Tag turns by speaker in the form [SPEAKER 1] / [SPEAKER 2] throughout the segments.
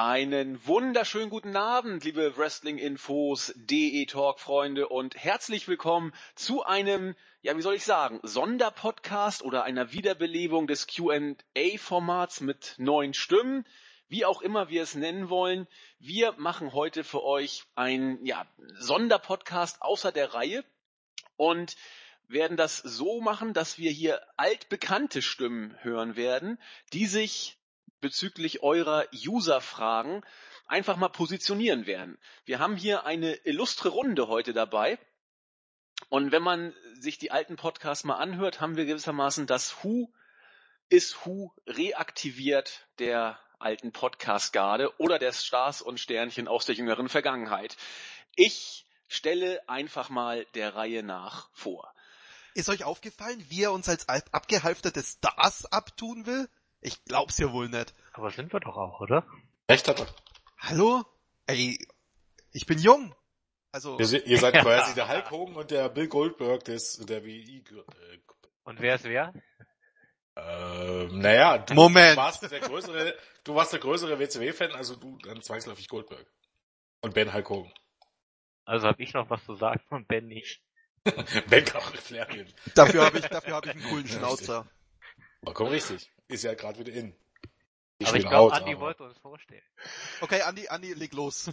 [SPEAKER 1] Einen wunderschönen guten Abend, liebe Wrestling-Infos, DE-Talk-Freunde und herzlich willkommen zu einem, ja, wie soll ich sagen, Sonderpodcast oder einer Wiederbelebung des Q&A-Formats mit neuen Stimmen, wie auch immer wir es nennen wollen. Wir machen heute für euch ein, ja, Sonderpodcast außer der Reihe und werden das so machen, dass wir hier altbekannte Stimmen hören werden, die sich bezüglich eurer User-Fragen einfach mal positionieren werden. Wir haben hier eine illustre Runde heute dabei. Und wenn man sich die alten Podcasts mal anhört, haben wir gewissermaßen das Who ist Who reaktiviert der alten Podcast-Garde oder der Stars und Sternchen aus der jüngeren Vergangenheit. Ich stelle einfach mal der Reihe nach vor.
[SPEAKER 2] Ist euch aufgefallen, wie er uns als abgehalfterte Stars abtun will? Ich glaub's ja wohl nicht.
[SPEAKER 3] Aber sind wir doch auch, oder?
[SPEAKER 4] Recht hat er.
[SPEAKER 2] Hallo? Ey, ich bin jung. Also.
[SPEAKER 4] Ihr, ihr seid quasi der Hulk Hogan und der Bill Goldberg des, der WI. Äh,
[SPEAKER 3] und wer ist wer?
[SPEAKER 4] Ähm, naja, du
[SPEAKER 2] Moment.
[SPEAKER 4] warst der größere, du warst der größere WCW-Fan, also du dann zwangsläufig Goldberg. Und Ben Hulk Hogan.
[SPEAKER 3] Also habe ich noch was zu sagen und Ben nicht.
[SPEAKER 4] ben kann auch Flair geben.
[SPEAKER 2] Dafür habe ich, dafür habe ich einen coolen Schnauzer.
[SPEAKER 4] Vollkommen richtig. Ist ja gerade wieder in.
[SPEAKER 3] aber ich glaube, Andi aber. wollte uns vorstellen.
[SPEAKER 2] Okay, Andi, Andi, leg los.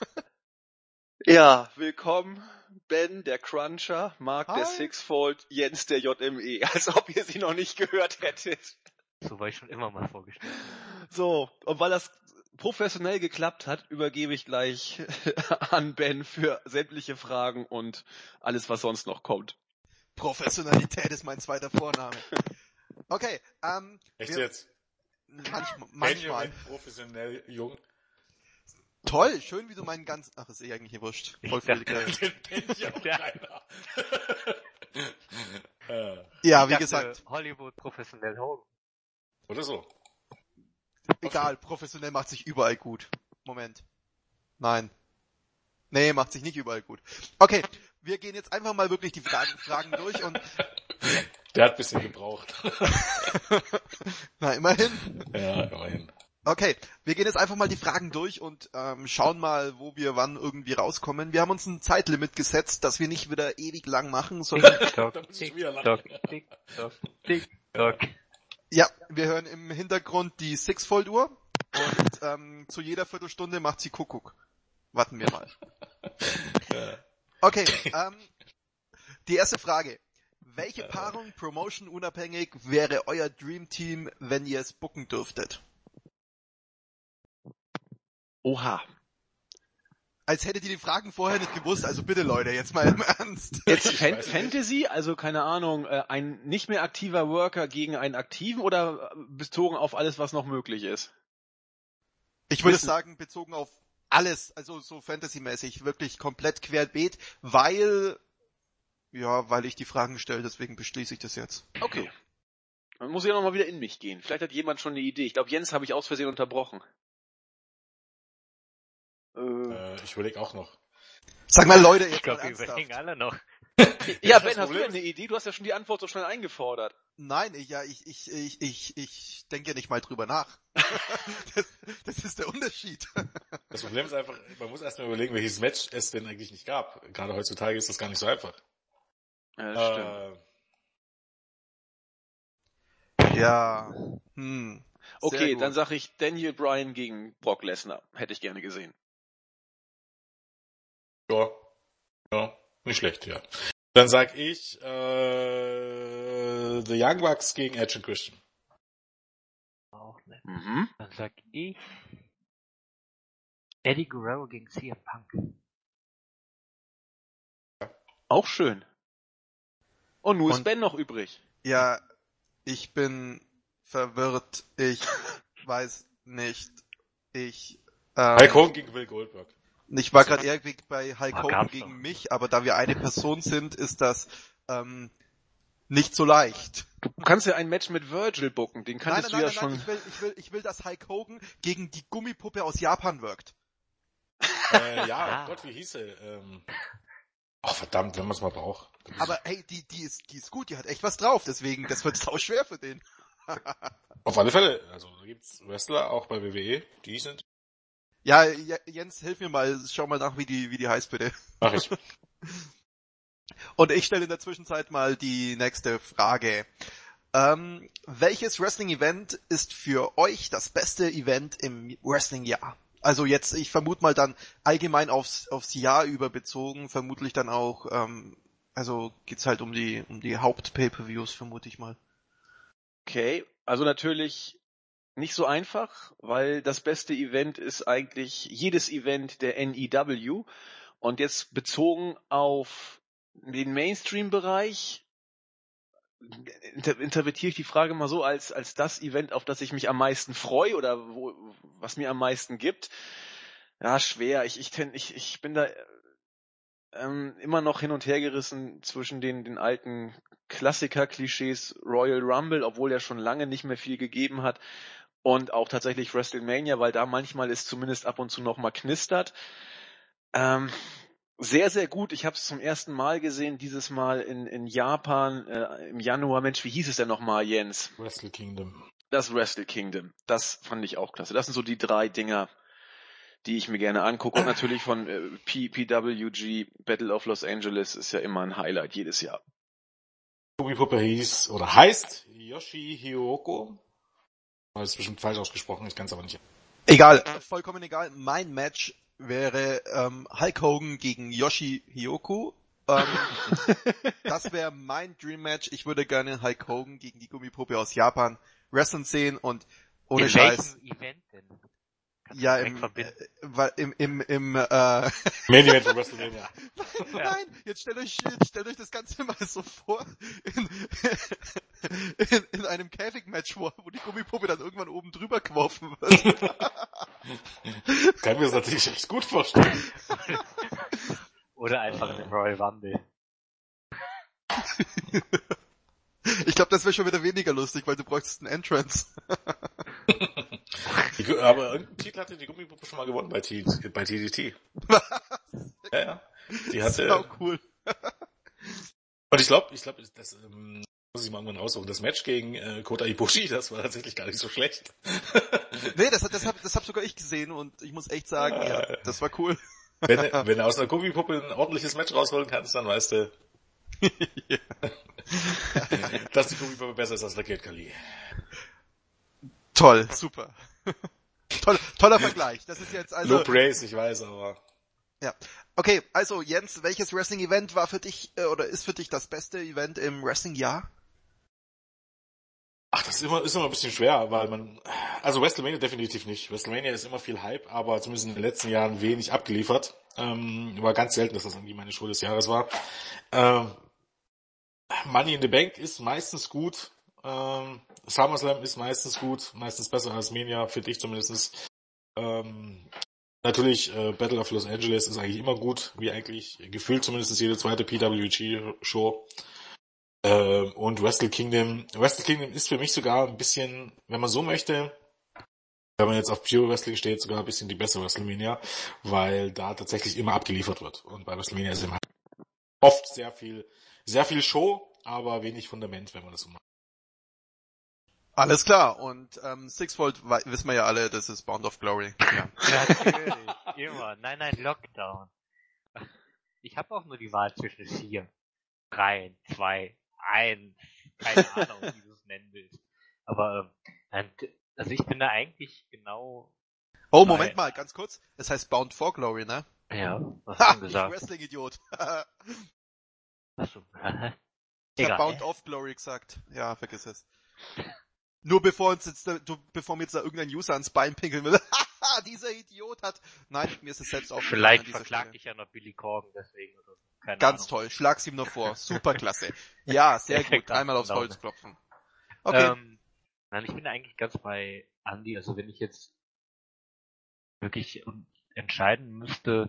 [SPEAKER 1] ja, willkommen, Ben, der Cruncher, Mark,
[SPEAKER 2] Hi.
[SPEAKER 1] der Sixfold, Jens, der JME. Als ob ihr sie noch nicht gehört hättet.
[SPEAKER 3] So war ich schon immer mal vorgestellt.
[SPEAKER 1] So, und weil das professionell geklappt hat, übergebe ich gleich an Ben für sämtliche Fragen und alles, was sonst noch kommt.
[SPEAKER 2] Professionalität ist mein zweiter Vorname. Okay, ähm.
[SPEAKER 4] Echt wir, jetzt?
[SPEAKER 2] Manchmal. manchmal.
[SPEAKER 4] professionell jung.
[SPEAKER 2] Toll, schön wie du meinen ganzen, ach, ist eh eigentlich wurscht. Voll viel
[SPEAKER 4] Den kennt ja auch keiner.
[SPEAKER 2] ja, wie gesagt.
[SPEAKER 3] Hollywood professionell Hogan.
[SPEAKER 4] Oder so.
[SPEAKER 2] Egal, professionell macht sich überall gut. Moment. Nein. Nee, macht sich nicht überall gut. Okay, wir gehen jetzt einfach mal wirklich die Fragen, Fragen durch und
[SPEAKER 4] der hat ein bisschen gebraucht.
[SPEAKER 2] Na, immerhin.
[SPEAKER 4] Ja, immerhin.
[SPEAKER 2] Okay, wir gehen jetzt einfach mal die Fragen durch und ähm, schauen mal, wo wir wann irgendwie rauskommen. Wir haben uns ein Zeitlimit gesetzt, dass wir nicht wieder ewig lang machen, sondern... Ja, wir hören im Hintergrund die Sixfold-Uhr und ähm, zu jeder Viertelstunde macht sie Kuckuck. Warten wir mal. Okay, ähm, die erste Frage. Welche Paarung Promotion unabhängig wäre euer Dream Team, wenn ihr es booken dürftet?
[SPEAKER 1] Oha.
[SPEAKER 2] Als hättet ihr die Fragen vorher nicht gewusst, also bitte Leute, jetzt mal im Ernst.
[SPEAKER 1] Jetzt Fan Fantasy, also keine Ahnung, äh, ein nicht mehr aktiver Worker gegen einen aktiven oder bezogen auf alles, was noch möglich ist?
[SPEAKER 2] Ich würde sagen, bezogen auf alles, also so Fantasy-mäßig, wirklich komplett querbeet, weil ja, weil ich die Fragen stelle, deswegen beschließe ich das jetzt.
[SPEAKER 1] Okay. Dann muss ich ja nochmal wieder in mich gehen. Vielleicht hat jemand schon eine Idee. Ich glaube, Jens habe ich aus Versehen unterbrochen.
[SPEAKER 4] Äh, äh ich überlege auch noch.
[SPEAKER 2] Sag mal Leute, jetzt
[SPEAKER 3] ich glaube, wir überlegen alle noch.
[SPEAKER 1] ja, Ben, hast du eine Idee? Du hast ja schon die Antwort so schnell eingefordert.
[SPEAKER 2] Nein, ich, ja, ich, ich, ich, ich, ich denke ja nicht mal drüber nach. das, das ist der Unterschied.
[SPEAKER 4] Das Problem ist einfach, man muss erstmal überlegen, welches Match es denn eigentlich nicht gab. Gerade heutzutage ist das gar nicht so einfach.
[SPEAKER 1] Ja, stimmt.
[SPEAKER 2] Äh, ja. Hm.
[SPEAKER 1] Okay, dann sag ich Daniel Bryan gegen Brock Lesnar. Hätte ich gerne gesehen.
[SPEAKER 4] Ja. Ja, nicht schlecht, ja. Dann sag ich äh, The Young Bucks gegen Edge und Christian.
[SPEAKER 3] Auch nett. Mhm. Dann sag ich Eddie Guerrero gegen CM Punk.
[SPEAKER 1] Auch schön. Und nur ist Ben noch übrig.
[SPEAKER 2] Ja, ich bin verwirrt. Ich weiß nicht. Ich.
[SPEAKER 4] Ähm, Hulk Hogan gegen Will Goldberg.
[SPEAKER 2] Ich war gerade eher bei Hulk Hogan gegen noch. mich, aber da wir eine Person sind, ist das ähm, nicht so leicht.
[SPEAKER 1] Du kannst ja ein Match mit Virgil bucken, den kannst
[SPEAKER 2] nein,
[SPEAKER 1] du
[SPEAKER 2] nein,
[SPEAKER 1] ja
[SPEAKER 2] nein,
[SPEAKER 1] schon.
[SPEAKER 2] Ich will, ich will, ich will, dass Hulk Hogan gegen die Gummipuppe aus Japan wirkt.
[SPEAKER 4] Äh, ja, Gott, wie hieß er? Ähm, oh verdammt, wenn man es mal braucht.
[SPEAKER 2] Aber hey, die, die ist, die ist gut, die hat echt was drauf, deswegen, das wird sau schwer für den.
[SPEAKER 4] Auf alle Fälle, also da gibt's Wrestler auch bei WWE, die sind
[SPEAKER 2] Ja, Jens, hilf mir mal, schau mal nach, wie die, wie die heißt, bitte.
[SPEAKER 4] Mach ich.
[SPEAKER 2] Und ich stelle in der Zwischenzeit mal die nächste Frage. Ähm, welches Wrestling-Event ist für euch das beste Event im Wrestling-Jahr? Also jetzt, ich vermute mal dann allgemein aufs, aufs Jahr über bezogen, vermutlich dann auch, ähm, also geht's halt um die, um die Haupt-Pay-Per-Views, vermute ich mal.
[SPEAKER 1] Okay, also natürlich nicht so einfach, weil das beste Event ist eigentlich jedes Event der NEW. Und jetzt bezogen auf den Mainstream-Bereich inter interpretiere ich die Frage mal so als, als das Event, auf das ich mich am meisten freue oder wo, was mir am meisten gibt. Ja, schwer. Ich, ich, ich, ich bin da ähm, immer noch hin und her gerissen zwischen den, den alten Klassiker-Klischees Royal Rumble, obwohl er schon lange nicht mehr viel gegeben hat, und auch tatsächlich WrestleMania, weil da manchmal es zumindest ab und zu noch mal knistert. Ähm, sehr, sehr gut. Ich habe es zum ersten Mal gesehen, dieses Mal in, in Japan äh, im Januar. Mensch, wie hieß es denn nochmal, Jens?
[SPEAKER 4] Wrestle Kingdom.
[SPEAKER 1] Das Wrestle Kingdom. Das fand ich auch klasse. Das sind so die drei Dinger, die ich mir gerne angucke. Und natürlich von äh, PWG Battle of Los Angeles ist ja immer ein Highlight jedes Jahr.
[SPEAKER 4] Tobi Puppe hieß oder heißt Yoshi Hyoko. Das ist bestimmt falsch ausgesprochen, ich kann es aber nicht.
[SPEAKER 2] Egal, vollkommen egal. Mein Match wäre ähm, Hulk Hogan gegen Yoshi Hyoku. Ähm, das wäre mein Dream Match. Ich würde gerne Hulk Hogan gegen die Gummipuppe aus Japan wrestlen sehen und ohne
[SPEAKER 3] In
[SPEAKER 2] Scheiß.
[SPEAKER 3] welchem Event denn?
[SPEAKER 2] Ja, im, äh, im, im, im, äh,
[SPEAKER 4] Main Event von WrestleMania.
[SPEAKER 2] Nein, jetzt stellt euch, jetzt stellt euch das Ganze mal so vor, in, in, in einem Käfigmatch, wo, wo die Gummipuppe dann irgendwann oben drüber geworfen wird.
[SPEAKER 4] Kann mir das natürlich echt gut vorstellen.
[SPEAKER 3] Oder einfach in den Royal Rumble.
[SPEAKER 2] Ich glaube, das wäre schon wieder weniger lustig, weil du bräuchtest einen Entrance.
[SPEAKER 4] Aber irgendeinen Titel hatte die Gummipuppe schon mal gewonnen bei, T bei TDT. Ja, ja. Die hatte,
[SPEAKER 2] Sau cool.
[SPEAKER 4] und ich glaube, ich glaube, das ähm, muss ich mal irgendwann raussuchen. Das Match gegen äh, Kota Ibushi, das war tatsächlich gar nicht so schlecht.
[SPEAKER 2] Nee, das, das, hab, das hab sogar ich gesehen und ich muss echt sagen, ja, das war cool.
[SPEAKER 4] Wenn, wenn du aus einer Gummipuppe ein ordentliches Match rausholen kannst, dann weißt du, dass die Gummipuppe besser ist als Lakiert Kali.
[SPEAKER 2] Toll, super. Toll, toller Vergleich. Das ist jetzt also.
[SPEAKER 4] Low Praise, ich weiß, aber
[SPEAKER 2] Ja. Okay, also Jens, welches Wrestling-Event war für dich äh, oder ist für dich das beste Event im Wrestling-Jahr?
[SPEAKER 4] Ach, das ist immer, ist immer ein bisschen schwer, weil man, also WrestleMania definitiv nicht. WrestleMania ist immer viel Hype, aber zumindest in den letzten Jahren wenig abgeliefert. Ähm, war ganz selten, dass das irgendwie meine Show des Jahres war. Ähm, Money in the Bank ist meistens gut. Ähm, SummerSlam ist meistens gut, meistens besser als Mania, finde ich zumindest. Ähm, natürlich, äh, Battle of Los Angeles ist eigentlich immer gut, wie eigentlich gefühlt zumindest jede zweite PWG-Show. Ähm, und Wrestle Kingdom. Wrestle Kingdom ist für mich sogar ein bisschen, wenn man so möchte, wenn man jetzt auf Pure Wrestling steht, sogar ein bisschen die bessere WrestleMania, weil da tatsächlich immer abgeliefert wird. Und bei WrestleMania ist immer oft sehr viel, sehr viel Show, aber wenig Fundament, wenn man das so macht.
[SPEAKER 2] Alles klar. Und ähm, Sixfold wissen wir ja alle, das ist Bound of Glory. Ja.
[SPEAKER 3] Natürlich, immer. Nein, nein, Lockdown. Ich habe auch nur die Wahl zwischen vier, drei, zwei, eins. Keine Ahnung, wie du es nennen willst. Aber ähm, also ich bin da eigentlich genau.
[SPEAKER 2] Oh, Moment mal, ganz kurz. Es heißt Bound for Glory, ne?
[SPEAKER 3] Ja, was
[SPEAKER 2] Ha,
[SPEAKER 3] hast du
[SPEAKER 2] ich
[SPEAKER 3] gesagt?
[SPEAKER 2] Wrestling-Idiot.
[SPEAKER 3] Achso.
[SPEAKER 2] ich hab Bound of Glory gesagt. Ja, vergiss es. Nur bevor uns jetzt, da- du, bevor mir jetzt da irgendein User ans Bein pinkeln will. Haha, dieser Idiot hat. Nein, mir ist es selbst aufgefallen
[SPEAKER 3] Vielleicht verklagt dich ja noch Billy Corgan deswegen oder so. Keine
[SPEAKER 2] Ganz
[SPEAKER 3] Ahnung.
[SPEAKER 2] toll. Schlag's ihm noch vor. Superklasse. Ja, sehr gut. Einmal aufs
[SPEAKER 3] genau.
[SPEAKER 2] Holz klopfen. Okay.
[SPEAKER 3] Ähm, nein, ich bin eigentlich ganz bei Andy. Also wenn ich jetzt wirklich entscheiden müsste,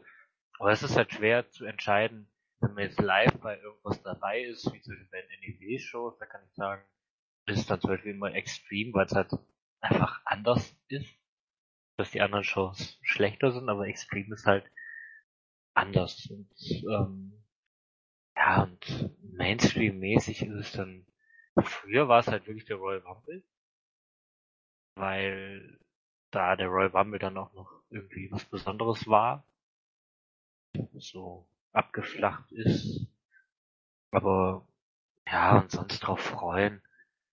[SPEAKER 3] aber es ist halt schwer zu entscheiden, wenn man jetzt live bei irgendwas dabei ist, wie zum Beispiel bei den NEW-Shows, da kann ich sagen, ist es dann zum Beispiel immer extrem, weil es halt einfach anders ist, dass die anderen Shows schlechter sind, aber extrem ist halt anders. Und, ähm, ja, und Mainstream-mäßig ist es dann Früher war es halt wirklich der Royal Rumble, weil da der Royal Rumble dann auch noch irgendwie was Besonderes war. So abgeflacht ist. Aber ja, und sonst drauf freuen.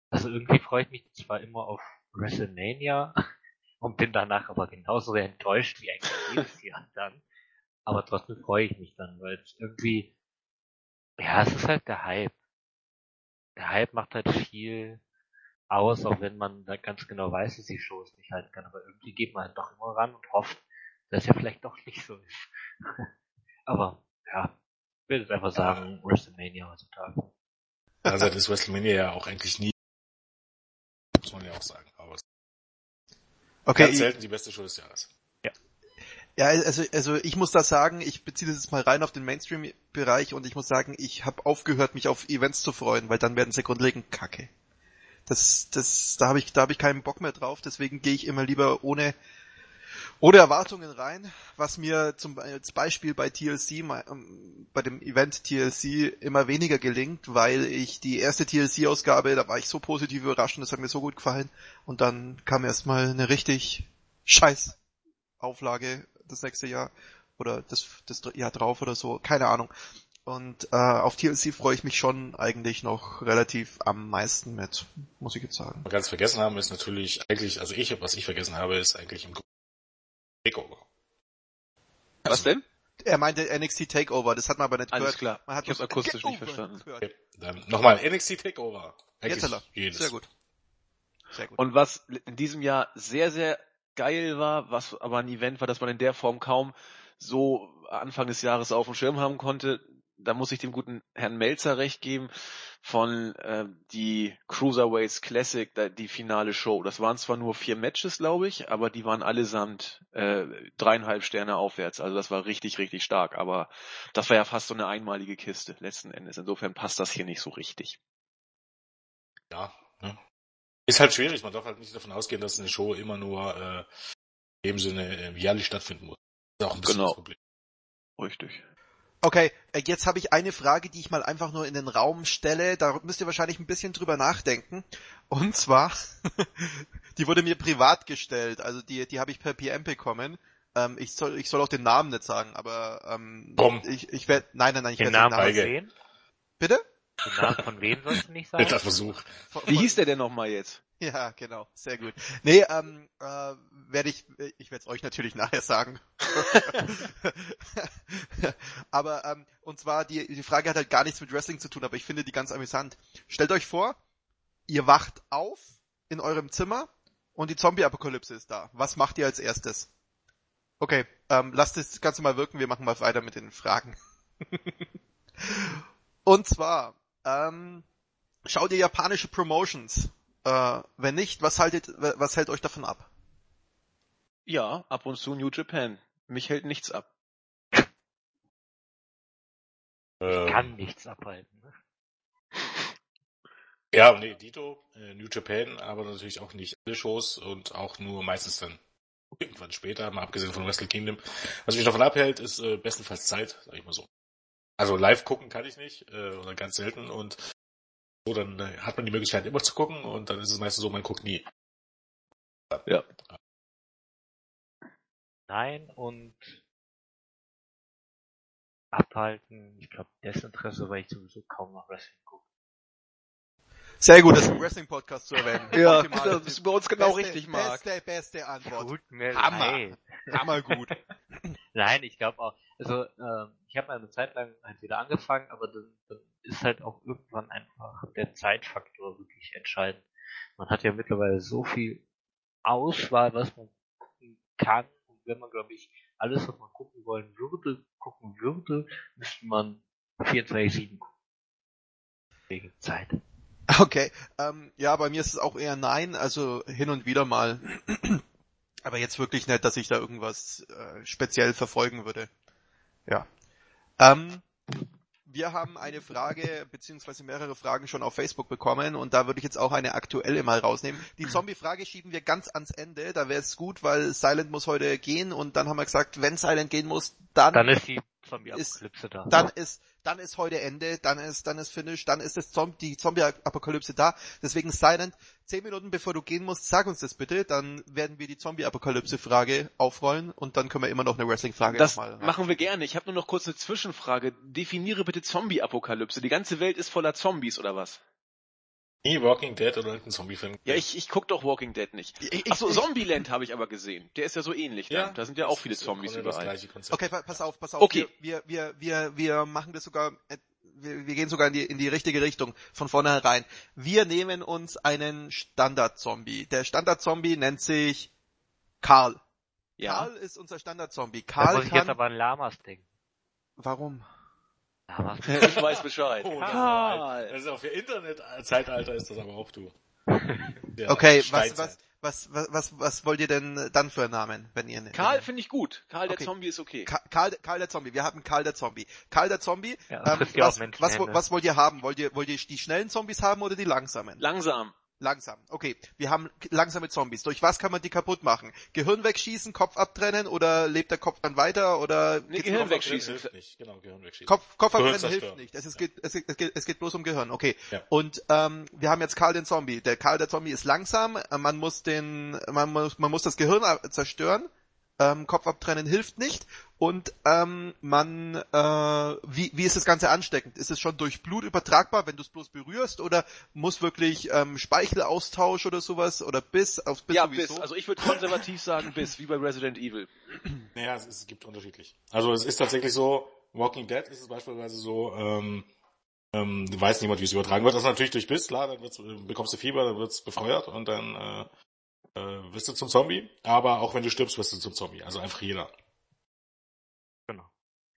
[SPEAKER 3] Also irgendwie freue ich mich zwar immer auf WrestleMania und bin danach aber genauso enttäuscht wie eigentlich jedes Jahr dann. Aber trotzdem freue ich mich dann, weil es irgendwie, ja, es ist halt der Hype. Der Hype macht halt viel aus, auch wenn man da ganz genau weiß, dass die Shows nicht halten kann. Aber irgendwie geht man halt doch immer ran und hofft, dass er vielleicht doch nicht so ist. aber ja, ich will jetzt einfach sagen, WrestleMania heutzutage.
[SPEAKER 4] Also ist WrestleMania ja auch eigentlich nie, muss man ja auch sagen. Aber
[SPEAKER 2] Okay,
[SPEAKER 4] ganz selten die beste Show des Jahres.
[SPEAKER 2] Ja, also, also ich muss da sagen, ich beziehe das jetzt mal rein auf den Mainstream-Bereich und ich muss sagen, ich habe aufgehört, mich auf Events zu freuen, weil dann werden sie grundlegend kacke. Das, das, da habe ich, da habe ich keinen Bock mehr drauf, deswegen gehe ich immer lieber ohne, ohne Erwartungen rein, was mir zum Beispiel bei TLC, ähm, bei dem Event TLC immer weniger gelingt, weil ich die erste TLC-Ausgabe, da war ich so positiv überrascht und das hat mir so gut gefallen und dann kam erstmal eine richtig scheiß Auflage das nächste Jahr oder das, das Jahr drauf oder so, keine Ahnung. Und äh, auf TLC freue ich mich schon eigentlich noch relativ am meisten mit, muss ich jetzt sagen.
[SPEAKER 4] Ganz vergessen haben, ist natürlich eigentlich, also ich, was ich vergessen habe, ist eigentlich im Takeover.
[SPEAKER 1] Was denn?
[SPEAKER 2] Er meinte NXT Takeover, das hat man aber nicht
[SPEAKER 1] Alles
[SPEAKER 2] gehört.
[SPEAKER 1] klar.
[SPEAKER 2] Man hat
[SPEAKER 1] Ich hab's akustisch nicht verstanden.
[SPEAKER 4] Okay, dann nochmal NXT Takeover.
[SPEAKER 2] Jetzt
[SPEAKER 4] jedes.
[SPEAKER 2] Sehr gut. Sehr gut.
[SPEAKER 1] Und was in diesem Jahr sehr, sehr geil war, was aber ein Event war, das man in der Form kaum so Anfang des Jahres auf dem Schirm haben konnte, da muss ich dem guten Herrn Melzer recht geben, von äh, die Cruiserweights Classic, da, die finale Show. Das waren zwar nur vier Matches, glaube ich, aber die waren allesamt äh, dreieinhalb Sterne aufwärts. Also das war richtig, richtig stark. Aber das war ja fast so eine einmalige Kiste letzten Endes. Insofern passt das hier nicht so richtig.
[SPEAKER 4] Ja, ne? Ist halt schwierig, man darf halt nicht davon ausgehen, dass eine Show immer nur äh, in dem Sinne äh, jährlich stattfinden muss. Das ist auch ein bisschen
[SPEAKER 1] Genau.
[SPEAKER 4] das Problem.
[SPEAKER 1] Richtig.
[SPEAKER 2] Okay, äh, jetzt habe ich eine Frage, die ich mal einfach nur in den Raum stelle. Da müsst ihr wahrscheinlich ein bisschen drüber nachdenken. Und zwar, die wurde mir privat gestellt. Also die, die habe ich per PM bekommen. Ähm, ich soll, ich soll auch den Namen nicht sagen, aber ähm, ich, ich werde, nein, nein, nein, ich
[SPEAKER 3] Den
[SPEAKER 2] werde
[SPEAKER 3] Namen von
[SPEAKER 4] Feige.
[SPEAKER 3] wem?
[SPEAKER 2] Bitte?
[SPEAKER 3] Den Namen von wem sollst du nicht sagen?
[SPEAKER 4] Netter Versuch.
[SPEAKER 1] Wie hieß der denn nochmal jetzt?
[SPEAKER 2] Ja, genau, sehr gut. Nee, ähm, äh, werde ich, ich werde es euch natürlich nachher sagen. aber, ähm, und zwar, die, die Frage hat halt gar nichts mit Wrestling zu tun, aber ich finde die ganz amüsant. Stellt euch vor, ihr wacht auf in eurem Zimmer und die Zombie-Apokalypse ist da. Was macht ihr als erstes? Okay, ähm, lasst das Ganze mal wirken, wir machen mal weiter mit den Fragen. und zwar, ähm, schaut ihr japanische Promotions? Äh, wenn nicht, was haltet, was hält euch davon ab?
[SPEAKER 1] Ja, ab und zu New Japan. Mich hält nichts ab.
[SPEAKER 4] Ähm,
[SPEAKER 3] Kann nichts abhalten. Ne?
[SPEAKER 4] Ja, nee, Dito, äh, New Japan, aber natürlich auch nicht alle Shows und auch nur meistens dann irgendwann später, mal abgesehen von Wrestle Kingdom. Was mich davon abhält, ist äh, bestenfalls Zeit, sag ich mal so. Also live gucken kann ich nicht, äh, oder ganz selten und so, dann äh, hat man die Möglichkeit immer zu gucken und dann ist es meistens so, man guckt nie.
[SPEAKER 3] Nein und abhalten, ich glaube Desinteresse, weil ich sowieso kaum noch Wrestling gucke.
[SPEAKER 2] Sehr gut, das im Wrestling-Podcast zu erwähnen.
[SPEAKER 1] Ja,
[SPEAKER 2] Optimal.
[SPEAKER 1] das ist bei uns genau
[SPEAKER 2] Beste-
[SPEAKER 1] richtig, Marc.
[SPEAKER 2] Beste, beste Antwort.
[SPEAKER 3] Tut mir
[SPEAKER 2] Hammer.
[SPEAKER 3] leid.
[SPEAKER 2] Hammer gut.
[SPEAKER 3] Nein, ich glaube auch, also ähm, ich habe mal eine Zeit lang halt wieder angefangen, aber dann, dann ist halt auch irgendwann einfach der Zeitfaktor wirklich entscheidend. Man hat ja mittlerweile so viel Auswahl, was man gucken kann. Und wenn man, glaube ich, alles, was man gucken wollen würde, gucken würde, müsste man 24-7 gucken. Wegen Zeit.
[SPEAKER 2] Okay, ähm, ja, bei mir ist es auch eher nein, also hin und wieder mal. Aber jetzt wirklich nicht, dass ich da irgendwas äh, speziell verfolgen würde. Ja. Ähm, wir haben eine Frage, beziehungsweise mehrere Fragen schon auf Facebook bekommen und da würde ich jetzt auch eine aktuelle mal rausnehmen. Die Zombie-Frage schieben wir ganz ans Ende, da wäre es gut, weil Silent muss heute gehen und dann haben wir gesagt, wenn Silent gehen muss, dann,
[SPEAKER 3] Dann ist die Zombie-Apokalypse da.
[SPEAKER 2] dann ist, dann ist heute Ende, dann ist, dann ist Finish, dann ist das Zom die Zombie-Apokalypse da. Deswegen Silent, zehn Minuten bevor du gehen musst, sag uns das bitte, dann werden wir die Zombie-Apokalypse-Frage aufrollen und dann können wir immer noch eine Wrestling-Frage
[SPEAKER 1] Das
[SPEAKER 2] rein.
[SPEAKER 1] machen wir gerne. Ich habe nur noch kurz eine Zwischenfrage. Definiere bitte Zombie-Apokalypse. Die ganze Welt ist voller Zombies oder was?
[SPEAKER 4] Nie Walking Dead oder irgendein Zombie-Film.
[SPEAKER 1] Ja, ich, ich guck doch Walking Dead nicht.
[SPEAKER 2] Ich-
[SPEAKER 1] Achso, Zombieland habe ich aber gesehen. Der ist ja so ähnlich. Da, da sind ja auch viele Zombies überall.
[SPEAKER 4] Das gleiche Konzept.
[SPEAKER 2] Okay, pa- pass auf, pass auf.
[SPEAKER 1] Okay.
[SPEAKER 2] Wir, wir, wir, wir, machen das sogar, äh, wir, wir gehen sogar in die, in die richtige Richtung von vornherein. Wir nehmen uns einen Standard-Zombie. Der Standard-Zombie nennt sich Karl.
[SPEAKER 1] Ja.
[SPEAKER 2] Karl ist unser Standard-Zombie.
[SPEAKER 3] Da
[SPEAKER 2] Karl
[SPEAKER 3] muss ich jetzt
[SPEAKER 2] kann,
[SPEAKER 3] aber an Lamas denken.
[SPEAKER 2] warum?
[SPEAKER 3] Lamas.
[SPEAKER 1] Ich weiß Bescheid.
[SPEAKER 4] Oh, das,
[SPEAKER 1] Karl.
[SPEAKER 4] ist, das ist auch für Internet-Zeitalter ist das aber auch du. Der
[SPEAKER 2] Okay, was, was, was, was, was, was wollt ihr denn dann für einen Namen, wenn ihr
[SPEAKER 1] Karl finde ich gut. Karl der
[SPEAKER 2] Okay.
[SPEAKER 1] Zombie ist okay.
[SPEAKER 2] Ka- Karl, Karl der Zombie. Wir haben Karl der Zombie. Karl der Zombie.
[SPEAKER 3] Ja,
[SPEAKER 2] ähm,
[SPEAKER 3] ja
[SPEAKER 2] was,
[SPEAKER 3] Menschen,
[SPEAKER 2] was,
[SPEAKER 3] ne?
[SPEAKER 2] was wollt ihr haben? Wollt ihr, wollt ihr die schnellen Zombies haben oder die langsamen?
[SPEAKER 1] Langsam.
[SPEAKER 2] Langsam. Okay, wir haben langsame Zombies. Durch was kann man die kaputt machen? Gehirn wegschießen, Kopf abtrennen oder lebt der Kopf dann weiter oder
[SPEAKER 1] Nee, Gehirn wegschießen.
[SPEAKER 4] Hilft nicht, genau, Gehirn wegschießen.
[SPEAKER 2] Kopf, Kopf
[SPEAKER 4] Gehirn
[SPEAKER 2] abtrennen hilft nicht. Es, ist, geht, es, es, geht, es geht bloß um Gehirn. Okay.
[SPEAKER 4] Ja.
[SPEAKER 2] Und ähm, wir haben jetzt Karl den Zombie. Der Karl der Zombie ist langsam. Man muss den, man muss, man muss das Gehirn zerstören. Ähm, Kopf abtrennen hilft nicht. Und ähm, man, äh, wie, wie ist das Ganze ansteckend? Ist es schon durch Blut übertragbar, wenn du es bloß berührst, oder muss wirklich ähm, Speichelaustausch oder sowas oder Biss auf Biss
[SPEAKER 1] Ja,
[SPEAKER 2] sowieso?
[SPEAKER 1] bis. Also ich würde konservativ sagen bis, wie bei Resident Evil.
[SPEAKER 4] Naja, es, es gibt unterschiedlich. Also es ist tatsächlich so, Walking Dead ist es beispielsweise so, ähm, ähm, weiß niemand, wie es übertragen wird. Das ist natürlich durch Biss, klar, dann wird's, äh, bekommst du Fieber, dann wird's befeuert und dann äh, äh, wirst du zum Zombie. Aber auch wenn du stirbst, wirst du zum Zombie. Also einfach jeder.
[SPEAKER 3] Genau.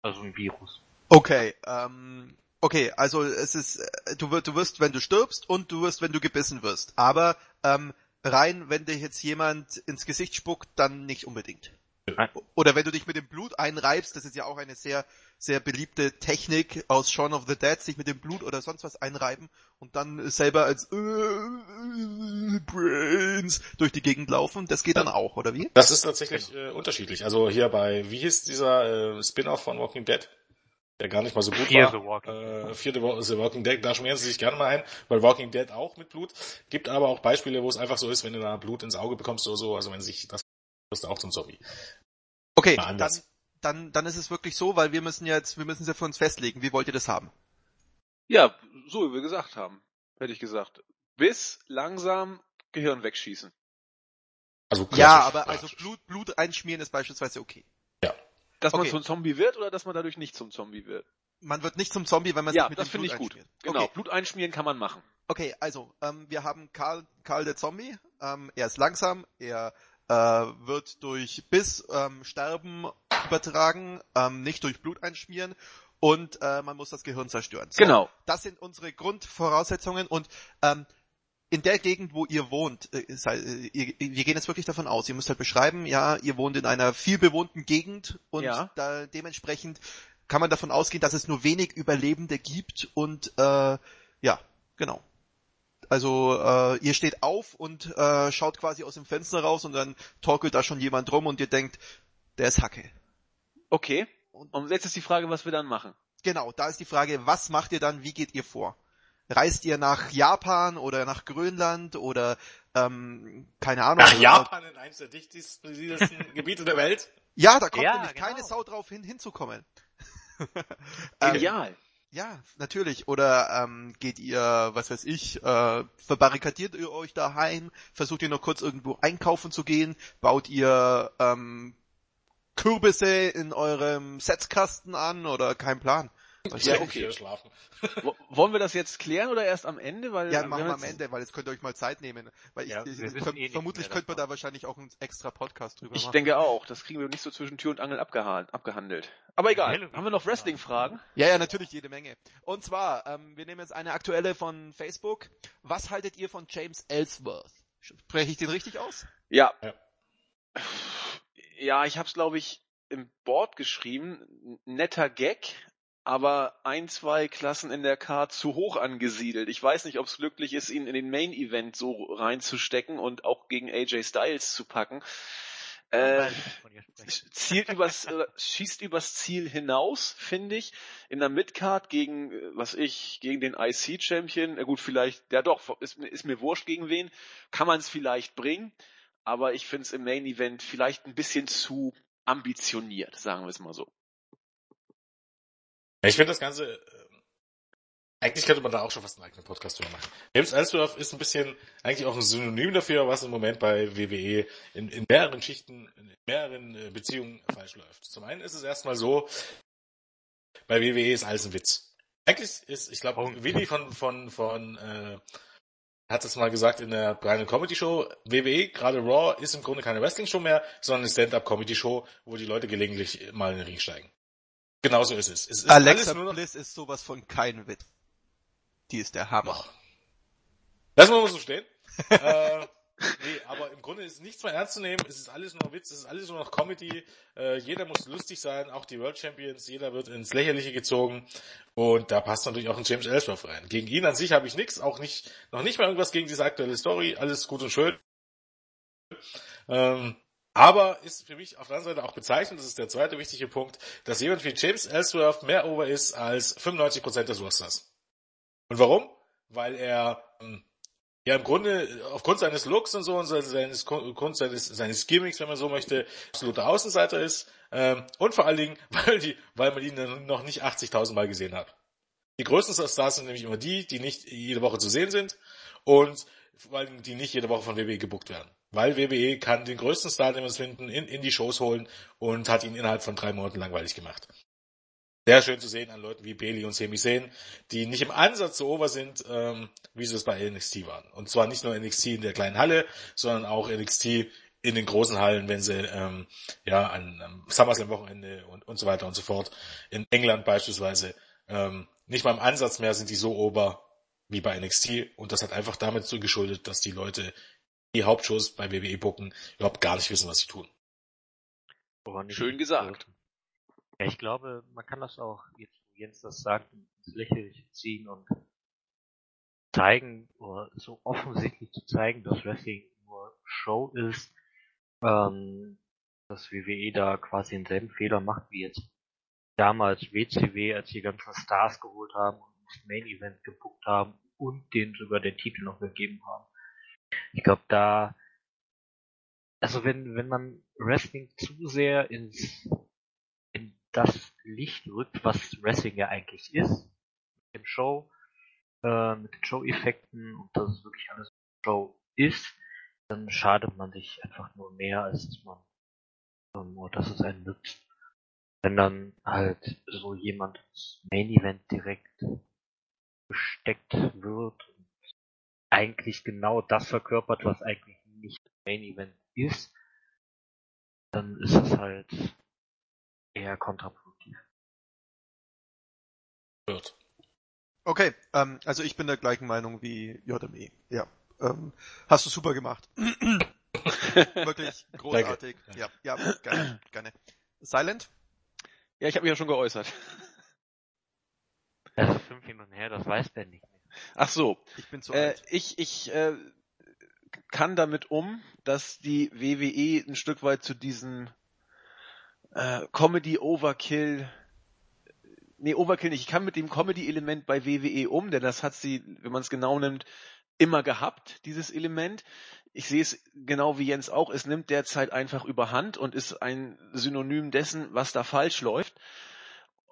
[SPEAKER 3] Also ein Virus.
[SPEAKER 2] Okay, ähm, okay, also es ist, äh, du, wirst, du wirst, wenn du stirbst und du wirst, wenn du gebissen wirst. Aber ähm, rein, wenn dir jetzt jemand ins Gesicht spuckt, dann nicht unbedingt.
[SPEAKER 3] Nein.
[SPEAKER 2] Oder wenn du dich mit dem Blut einreibst, das ist ja auch eine sehr, sehr beliebte Technik aus Shaun of the Dead, sich mit dem Blut oder sonst was einreiben und dann selber als äh, Brains durch die Gegend laufen. Das geht dann auch, oder wie?
[SPEAKER 4] Das ist tatsächlich äh, unterschiedlich. Also hier bei, wie hieß dieser äh, Spin-off von Walking Dead? Der gar nicht mal so gut
[SPEAKER 3] Fear
[SPEAKER 4] war.
[SPEAKER 3] the Walking
[SPEAKER 4] äh, Fear the, Wa- the Walking Dead, da schmieren sie sich gerne mal ein, weil Walking Dead auch mit Blut. Gibt aber auch Beispiele, wo es einfach so ist, wenn du da Blut ins Auge bekommst oder so, also wenn sich das wirst du auch zum Zombie.
[SPEAKER 2] Okay, dann,
[SPEAKER 4] anders.
[SPEAKER 2] Dann, dann ist es wirklich so, weil wir müssen jetzt, wir müssen es ja für uns festlegen. Wie wollt ihr das haben?
[SPEAKER 1] Ja, so wie wir gesagt haben. Hätte ich gesagt. Bis, langsam, Gehirn wegschießen.
[SPEAKER 4] Also
[SPEAKER 2] Ja, aber also. Blut, Blut einschmieren ist beispielsweise okay.
[SPEAKER 1] Dass man
[SPEAKER 2] Okay.
[SPEAKER 1] zum Zombie wird oder dass man dadurch nicht zum Zombie wird?
[SPEAKER 2] Man wird nicht zum Zombie, wenn man
[SPEAKER 1] Ja,
[SPEAKER 2] sich mit
[SPEAKER 1] das
[SPEAKER 2] dem
[SPEAKER 1] finde
[SPEAKER 2] Blut
[SPEAKER 1] ich gut.
[SPEAKER 2] einschmiert.
[SPEAKER 1] Genau,
[SPEAKER 2] Okay,
[SPEAKER 1] Blut einschmieren kann man machen.
[SPEAKER 2] okay also ähm, wir haben Karl, Karl der Zombie. Ähm, er ist langsam, er äh, wird durch Biss, ähm, Sterben übertragen, ähm, nicht durch Blut einschmieren und äh, man muss das Gehirn zerstören. So,
[SPEAKER 1] Genau.
[SPEAKER 2] Das sind unsere Grundvoraussetzungen und ähm, in der Gegend, wo ihr wohnt, äh, sei, äh, ihr, wir gehen jetzt wirklich davon aus, ihr müsst halt beschreiben, ja, ihr wohnt in einer viel bewohnten Gegend und
[SPEAKER 1] Ja.
[SPEAKER 2] da dementsprechend kann man davon ausgehen, dass es nur wenig Überlebende gibt und äh, ja, genau. Also äh, ihr steht auf und äh, schaut quasi aus dem Fenster raus und dann torkelt da schon jemand rum und ihr denkt, der ist Hacke.
[SPEAKER 1] Okay.
[SPEAKER 2] Und
[SPEAKER 1] Und jetzt ist die Frage, was wir dann machen.
[SPEAKER 2] Genau, da ist die Frage, was macht ihr dann, wie geht ihr vor? Reist ihr nach Japan oder nach Grönland oder ähm, keine Ahnung.
[SPEAKER 4] Nach Japan in eines der dichtest besiedelsten Gebiete der Welt.
[SPEAKER 2] Ja, da kommt
[SPEAKER 3] Ja,
[SPEAKER 2] nämlich
[SPEAKER 3] genau.
[SPEAKER 2] keine Sau drauf hin, hinzukommen. ähm,
[SPEAKER 1] Genial.
[SPEAKER 2] ja, natürlich. Oder ähm, geht ihr, was weiß ich, äh, verbarrikadiert ihr euch daheim, versucht ihr noch kurz irgendwo einkaufen zu gehen, baut ihr ähm, Kürbisse in eurem Setzkasten an oder kein Plan.
[SPEAKER 1] Ja,
[SPEAKER 2] ich
[SPEAKER 1] okay. Wollen wir das jetzt klären oder erst am Ende? Weil
[SPEAKER 2] Ja, machen wir am Ende, weil jetzt könnt ihr euch mal Zeit nehmen. Weil
[SPEAKER 3] Ja,
[SPEAKER 2] ich,
[SPEAKER 3] wir
[SPEAKER 2] ich, ver
[SPEAKER 3] eh
[SPEAKER 2] vermutlich könnte man da wahrscheinlich auch einen extra Podcast drüber
[SPEAKER 1] Ich
[SPEAKER 2] machen.
[SPEAKER 1] denke auch. Das kriegen wir nicht so zwischen Tür und Angel abgeha- abgehandelt. Aber egal.
[SPEAKER 3] Halloween.
[SPEAKER 1] Haben wir noch Wrestling-Fragen?
[SPEAKER 2] Ja, ja, natürlich jede Menge. Und zwar, ähm, wir nehmen jetzt eine aktuelle von Facebook. Was haltet ihr von James Ellsworth? Spreche ich den richtig aus?
[SPEAKER 1] Ja.
[SPEAKER 4] Ja.
[SPEAKER 1] Ja, ich habe es, glaube ich, im Board geschrieben. Netter Gag, aber ein, zwei Klassen in der Card zu hoch angesiedelt. Ich weiß nicht, ob es glücklich ist, ihn in den Main-Event so reinzustecken und auch gegen AJ Styles zu packen. Äh, zielt übers, äh, schießt übers Ziel hinaus, finde ich. In der Midcard gegen, äh, was ich, gegen den IC-Champion, äh, gut, vielleicht, ja doch, ist, ist mir wurscht gegen wen, kann man es vielleicht bringen, aber ich finde es im Main Event vielleicht ein bisschen zu ambitioniert, sagen wir es mal so.
[SPEAKER 4] Ich finde das Ganze, äh, eigentlich könnte man da auch schon fast einen eigenen Podcast drüber machen. James Ellsworth ist ein bisschen eigentlich auch ein Synonym dafür, was im Moment bei WWE in, in mehreren Schichten, in mehreren äh, Beziehungen falsch läuft. Zum einen ist es erstmal so, bei WWE ist alles ein Witz. Eigentlich ist, ich glaube. Willi von, von, von, äh, hat es mal gesagt in der Brian Comedy Show, WWE, gerade Raw, ist im Grunde keine Wrestling Show mehr, sondern eine Stand-Up Comedy Show, wo die Leute gelegentlich mal in den Ring steigen. Genauso ist es. es ist
[SPEAKER 2] Alexa Bliss ist sowas von kein Witz. Die ist der Hammer.
[SPEAKER 4] Lassen wir mal so stehen. äh, nee, aber im Grunde ist nichts mehr ernst zu nehmen. Es ist alles nur Witz, es ist alles nur noch Comedy. Äh, jeder muss lustig sein, auch die World Champions. Jeder wird ins Lächerliche gezogen. Und da passt natürlich auch ein James Ellsworth rein. Gegen ihn an sich habe ich nichts, auch nicht, noch nicht mal irgendwas gegen diese aktuelle Story. Alles gut und schön. Ähm, aber ist für mich auf der anderen Seite auch bezeichnend, das ist der zweite wichtige Punkt, dass jemand wie James Ellsworth mehr over ist als 95% des Rosters. Und warum? Weil er ähm, ja im Grunde aufgrund seines Looks und so und seines, aufgrund seines, seines Gimmicks, wenn man so möchte, absoluter Außenseiter ist. Ähm, und vor allen Dingen, weil, die, weil man ihn noch nicht 80.000 Mal gesehen hat. Die größten Stars sind nämlich immer die, die nicht jede Woche zu sehen sind und vor allem die nicht jede Woche von WWE gebuckt werden. Weil WWE kann den größten Star, den wir finden, in, in die Shows holen und hat ihn innerhalb von drei Monaten langweilig gemacht. Sehr schön zu sehen an Leuten wie Bailey und Sami Zayn, die nicht im Ansatz so over sind, ähm, wie sie es bei NXT waren. Und zwar nicht nur NXT in der kleinen Halle, sondern auch NXT in den großen Hallen, wenn sie ähm, ja an am SummerSlam Wochenende und, und so weiter und so fort in England beispielsweise ähm, nicht mal im Ansatz mehr sind die so ober wie bei NXT und das hat einfach damit so geschuldet, dass die Leute die Hauptshows bei WWE bucken, überhaupt gar nicht wissen, was sie tun.
[SPEAKER 1] Schön gesagt.
[SPEAKER 3] Ja, ich glaube, man kann das auch, jetzt wo Jens das sagt, ins Lächerliche ziehen und zeigen, oder so offensichtlich zu zeigen, dass Wrestling nur Show ist, ähm, dass WWE da quasi denselben Fehler macht wie jetzt damals WCW, als die ganzen Stars geholt haben und das Main Event gebuckt haben und denen sogar den Titel noch gegeben haben. Ich glaube, da, also wenn, wenn man Wrestling zu sehr ins, in das Licht rückt, was Wrestling ja eigentlich ist, mit dem Show, äh, mit den Show-Effekten und dass es wirklich alles Show ist, dann schadet man sich einfach nur mehr, als dass man, ähm, oder dass es einen nützt. Wenn dann halt so jemand ins Main Event direkt gesteckt wird eigentlich genau das verkörpert, was eigentlich nicht Main Event ist, dann ist es halt eher kontraproduktiv.
[SPEAKER 2] Wird. Okay, ähm, also ich bin der gleichen Meinung wie JME. Ja, ähm, hast du super gemacht. Wirklich großartig. Ja, ja, gerne, gerne. Silent?
[SPEAKER 1] Ja, ich habe mich ja schon geäußert.
[SPEAKER 3] Das ist fünf Minuten her, das weiß der nicht.
[SPEAKER 1] Ach so. Ich bin zu äh, alt. Ich, ich äh, kann damit um, dass die WWE ein Stück weit zu diesem äh, Comedy Overkill Nee, Overkill nicht. Ich kann mit dem Comedy-Element bei WWE um, denn das hat sie, wenn man es genau nimmt, immer gehabt, dieses Element. Ich sehe es genau wie Jens auch, es nimmt derzeit einfach überhand und ist ein Synonym dessen, was da falsch läuft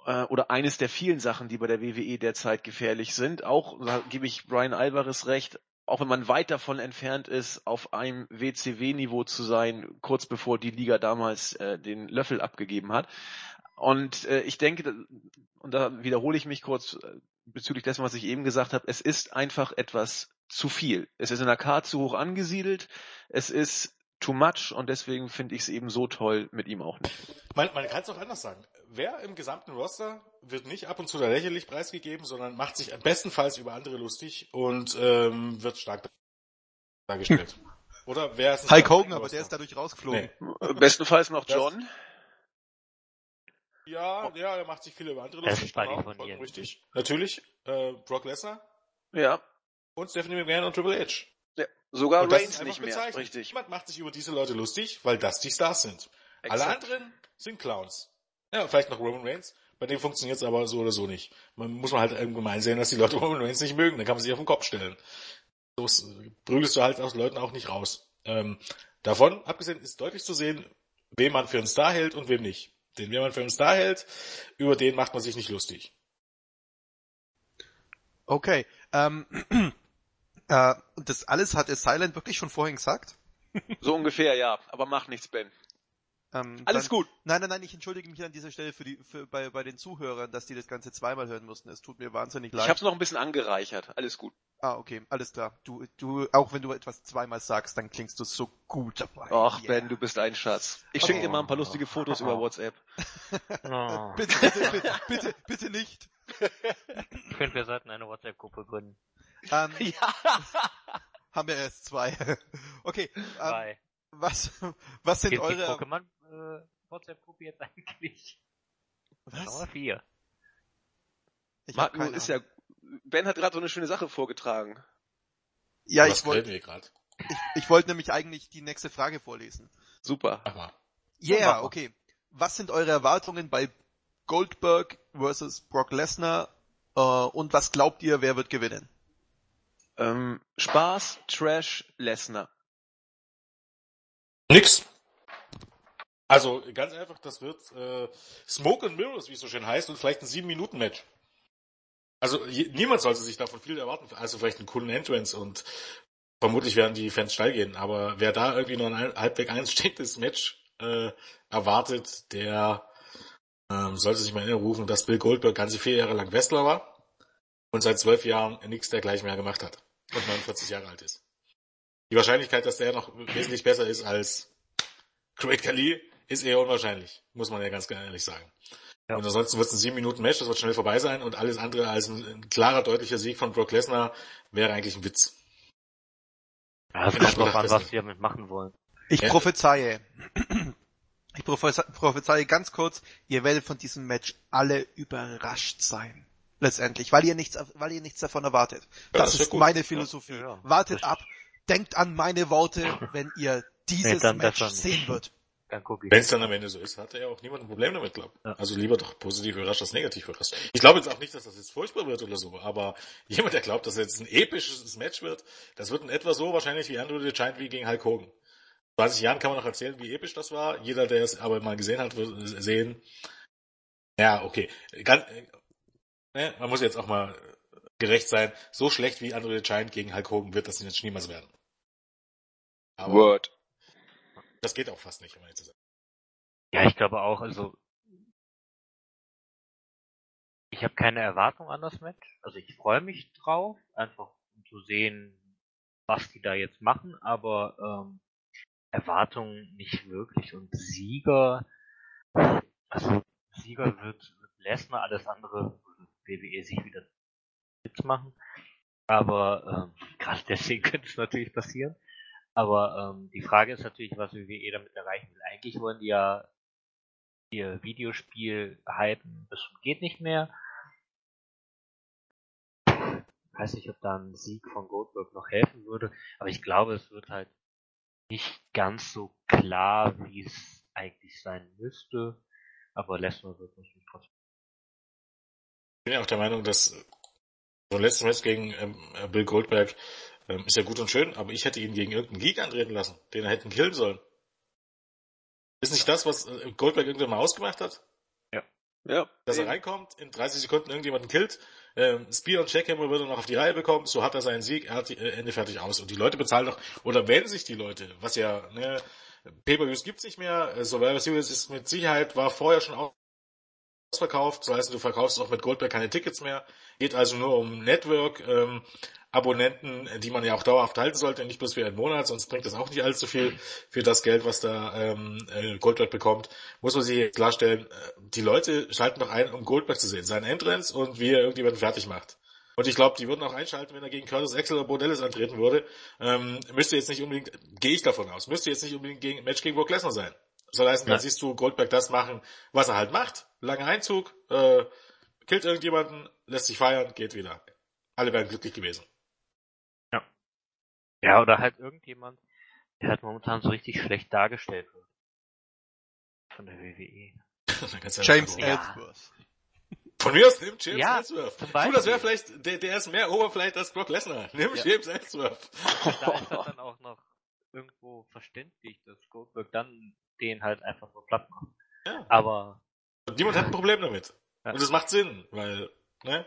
[SPEAKER 1] äh, oder eines der vielen Sachen, die bei der WWE derzeit gefährlich sind. Auch, da gebe ich Brian Alvarez recht, auch wenn man weit davon entfernt ist, auf einem WCW-Niveau zu sein, kurz bevor die Liga damals äh, den Löffel abgegeben hat. Und äh, ich denke, und da wiederhole ich mich kurz äh, bezüglich dessen, was ich eben gesagt habe, es ist einfach etwas zu viel. Es ist in der Karte zu hoch angesiedelt. Es ist too much und deswegen finde ich es eben so toll mit ihm auch nicht.
[SPEAKER 4] Man, man kann es auch anders sagen. Wer im gesamten Roster wird nicht ab und zu da lächerlich preisgegeben, sondern macht sich bestenfalls über andere lustig und ähm, wird stark dargestellt. Oder wer ist
[SPEAKER 2] Hulk Hogan, aber der ist dadurch rausgeflogen.
[SPEAKER 1] Nee. Bestenfalls noch John.
[SPEAKER 4] ja, ja, er macht sich viel über andere lustig. Genau, richtig. Natürlich. Äh, Brock Lesnar.
[SPEAKER 1] Ja.
[SPEAKER 4] Und Stephanie McMahon und Triple H.
[SPEAKER 1] Sogar
[SPEAKER 4] Und
[SPEAKER 1] Reigns nicht mehr,
[SPEAKER 4] bezeichnet.
[SPEAKER 1] richtig.
[SPEAKER 4] Niemand macht sich über diese Leute lustig, weil das die Stars sind. Alle
[SPEAKER 1] Exakt.
[SPEAKER 4] anderen sind Clowns. Ja, vielleicht noch Roman Reigns. Bei dem funktioniert es aber so oder so nicht. Man muss man halt mal einsehen, dass die Leute Roman Reigns nicht mögen. Dann kann man sich auf den Kopf stellen. So ist- prügelst du halt aus Leuten auch nicht raus. Ähm, davon, abgesehen, ist deutlich zu sehen, wem man für einen Star hält und wem nicht. Den, wen man für einen Star hält, über den macht man sich nicht lustig.
[SPEAKER 2] Okay. Ähm, äh, und das alles hat es Silent wirklich schon vorhin gesagt?
[SPEAKER 1] So ungefähr, ja. Aber mach nichts, Ben.
[SPEAKER 2] Ähm,
[SPEAKER 1] Alles
[SPEAKER 2] dann,
[SPEAKER 1] gut.
[SPEAKER 2] Nein, nein, nein, ich entschuldige mich an dieser Stelle für die, für, bei, bei den Zuhörern, dass die das Ganze zweimal hören mussten. Es tut mir wahnsinnig leid.
[SPEAKER 1] Ich hab's noch ein bisschen angereichert. Alles gut.
[SPEAKER 2] Ah, okay, alles klar. Du, du, auch wenn du etwas zweimal sagst, dann klingst du so gut dabei.
[SPEAKER 1] Ach,
[SPEAKER 2] Yeah.
[SPEAKER 1] Ben, du bist ein Schatz. Ich schicke dir mal ein paar lustige Fotos über WhatsApp.
[SPEAKER 3] Oh.
[SPEAKER 2] Bitte, bitte, bitte, bitte, bitte nicht.
[SPEAKER 3] Ich finde, wir sollten eine WhatsApp-Gruppe gründen.
[SPEAKER 2] Ähm,
[SPEAKER 1] Ja.
[SPEAKER 2] haben wir erst zwei. Okay, ähm,
[SPEAKER 3] Zwei.
[SPEAKER 2] was, was sind
[SPEAKER 3] Gibt
[SPEAKER 2] eure...
[SPEAKER 3] Pokémon äh, WhatsApp-Gruppe jetzt eigentlich?
[SPEAKER 2] Was?
[SPEAKER 3] vier.
[SPEAKER 2] Ich
[SPEAKER 1] Martin
[SPEAKER 2] keine
[SPEAKER 1] ist ja. Ben hat gerade so eine schöne Sache vorgetragen.
[SPEAKER 2] Ja,
[SPEAKER 4] Was
[SPEAKER 2] ich wollte,
[SPEAKER 4] reden wir gerade?
[SPEAKER 2] ich, ich wollte nämlich eigentlich die nächste Frage vorlesen.
[SPEAKER 1] Super.
[SPEAKER 4] Aber
[SPEAKER 2] Yeah, okay. Was sind eure Erwartungen bei Goldberg versus Brock Lesnar? Äh, und was glaubt ihr, wer wird gewinnen?
[SPEAKER 1] Ähm, Spaß, Trash, Lesnar.
[SPEAKER 4] Nix. Also ganz einfach, das wird äh, Smoke and Mirrors, wie es so schön heißt, und vielleicht ein 7-Minuten-Match. Also je, niemand sollte sich davon viel erwarten. Also vielleicht einen coolen Entrance und vermutlich werden die Fans steil gehen. Aber wer da irgendwie noch ein halbwegs einstecktes Match äh, erwartet, der ähm, sollte sich mal in Erinnerung rufen, dass Bill Goldberg ganze vier Jahre lang Wrestler war und seit zwölf Jahren nichts dergleichen mehr gemacht hat und 49 Jahre alt ist. Die Wahrscheinlichkeit, dass der noch wesentlich besser ist als Great Khali, ist eher unwahrscheinlich, muss man ja ganz ehrlich sagen.
[SPEAKER 3] Ja.
[SPEAKER 4] Und ansonsten wird es ein 7 Minuten Match, das wird schnell vorbei sein und alles andere als ein, ein klarer, deutlicher Sieg von Brock Lesnar wäre eigentlich ein Witz.
[SPEAKER 3] Ja,
[SPEAKER 4] Bin
[SPEAKER 3] kommt
[SPEAKER 4] ich
[SPEAKER 3] drauf an, was die damit machen wollen.
[SPEAKER 2] Ich
[SPEAKER 4] Ja.
[SPEAKER 2] prophezeie. Ich prophezeie ganz kurz, ihr werdet von diesem Match alle überrascht sein. Letztendlich, weil ihr nichts, weil ihr nichts davon erwartet.
[SPEAKER 4] Ja,
[SPEAKER 2] das
[SPEAKER 4] das
[SPEAKER 2] ist meine Philosophie.
[SPEAKER 3] Ja, ja.
[SPEAKER 2] Wartet ab, denkt an meine Worte, wenn ihr dieses
[SPEAKER 3] dann
[SPEAKER 2] Match sehen wird.
[SPEAKER 4] Wenn es dann am Ende so ist, hat er ja auch niemand ein Problem damit, glaube ich.
[SPEAKER 3] Ja.
[SPEAKER 4] Also lieber doch positiv überrascht als negativ überrascht. Ich glaube jetzt auch nicht, dass das jetzt furchtbar wird oder so, aber jemand, der glaubt, dass jetzt ein episches Match wird, das wird in etwa so wahrscheinlich wie Andrew the Giant wie gegen Hulk Hogan. 20 Jahren kann man noch erzählen, wie episch das war. Jeder, der es aber mal gesehen hat, wird sehen. Ja, okay. Ganz, ne, man muss jetzt auch mal gerecht sein. So schlecht wie Andrew the Giant gegen Hulk Hogan wird das jetzt niemals werden. Aber
[SPEAKER 1] Word.
[SPEAKER 4] das geht auch fast nicht, um ehrlich zu sein.
[SPEAKER 3] Ja, ich glaube auch, also ich habe keine Erwartung an das Match. Also ich freue mich drauf, einfach um zu sehen, was die da jetzt machen, aber ähm, Erwartungen nicht wirklich. Und Sieger, also Sieger wird, wird Lesnar, alles andere WWE sich wieder Witz machen. Aber ähm, gerade deswegen könnte es natürlich passieren. Aber ähm, die Frage ist natürlich, was WWE damit erreichen will. Eigentlich wollen die ja ihr Videospiel hypen bis zum geht nicht mehr. Weiß nicht, ob da ein Sieg von Goldberg noch helfen würde, aber ich glaube, es wird halt nicht ganz so klar, wie es eigentlich sein müsste. Aber Lesnar wird natürlich trotzdem.
[SPEAKER 4] Ich bin ja auch der Meinung, dass so ein letztes Match gegen ähm, äh, Bill Goldberg ähm, ist ja gut und schön, aber ich hätte ihn gegen irgendeinen Geek antreten lassen, den er hätten killen sollen. Ist nicht das, was äh, Goldberg irgendwann mal ausgemacht hat?
[SPEAKER 1] Ja.
[SPEAKER 4] Dass er reinkommt, in 30 Sekunden irgendjemanden killt, ähm, Spear und Jackhammer würde noch auf die Reihe bekommen, so hat er seinen Sieg, er hat die, äh, Ende fertig aus. Und die Leute bezahlen doch, oder wenn sich die Leute, was ja, ne, Pay-Per-Views gibt's nicht mehr, äh, Survivor Series ist mit Sicherheit, war vorher schon ausverkauft, das heißt, du verkaufst auch mit Goldberg keine Tickets mehr, geht also nur um Network, ähm, Abonnenten, die man ja auch dauerhaft halten sollte, nicht bloß für einen Monat, sonst bringt das auch nicht allzu viel für das Geld, was da ähm, äh, Goldberg bekommt. Muss man sich klarstellen, äh, die Leute schalten doch ein, um Goldberg zu sehen, seinen Entrance und wie er irgendjemanden fertig macht. Und ich glaube, die würden auch einschalten, wenn er gegen Curtis Axel oder Bordellis antreten würde. Ähm, müsste jetzt nicht unbedingt, gehe ich davon aus, müsste jetzt nicht unbedingt gegen Match gegen Brock Lesnar sein. Soll heißen, dann
[SPEAKER 3] Ja.
[SPEAKER 4] siehst du Goldberg das machen, was er halt macht. Langer Einzug, äh, killt irgendjemanden, lässt sich feiern, geht wieder. Alle wären glücklich gewesen.
[SPEAKER 3] Ja, oder halt irgendjemand, der halt momentan so richtig schlecht dargestellt wird. Von der WWE.
[SPEAKER 2] James
[SPEAKER 3] Ja.
[SPEAKER 2] Ellsworth.
[SPEAKER 4] Von mir aus nimmt James
[SPEAKER 3] Ja,
[SPEAKER 4] Ellsworth. Du, das wäre vielleicht, der, der ist mehr vielleicht als Brock Lesnar. Nimm
[SPEAKER 2] Ja.
[SPEAKER 4] James Ellsworth.
[SPEAKER 3] Da ist halt dann auch noch irgendwo verständlich, dass Goldberg dann den halt einfach so platt macht.
[SPEAKER 4] Ja.
[SPEAKER 3] Aber
[SPEAKER 4] Und niemand hat ein Problem damit.
[SPEAKER 3] Ja.
[SPEAKER 4] Und es macht Sinn, weil, ne?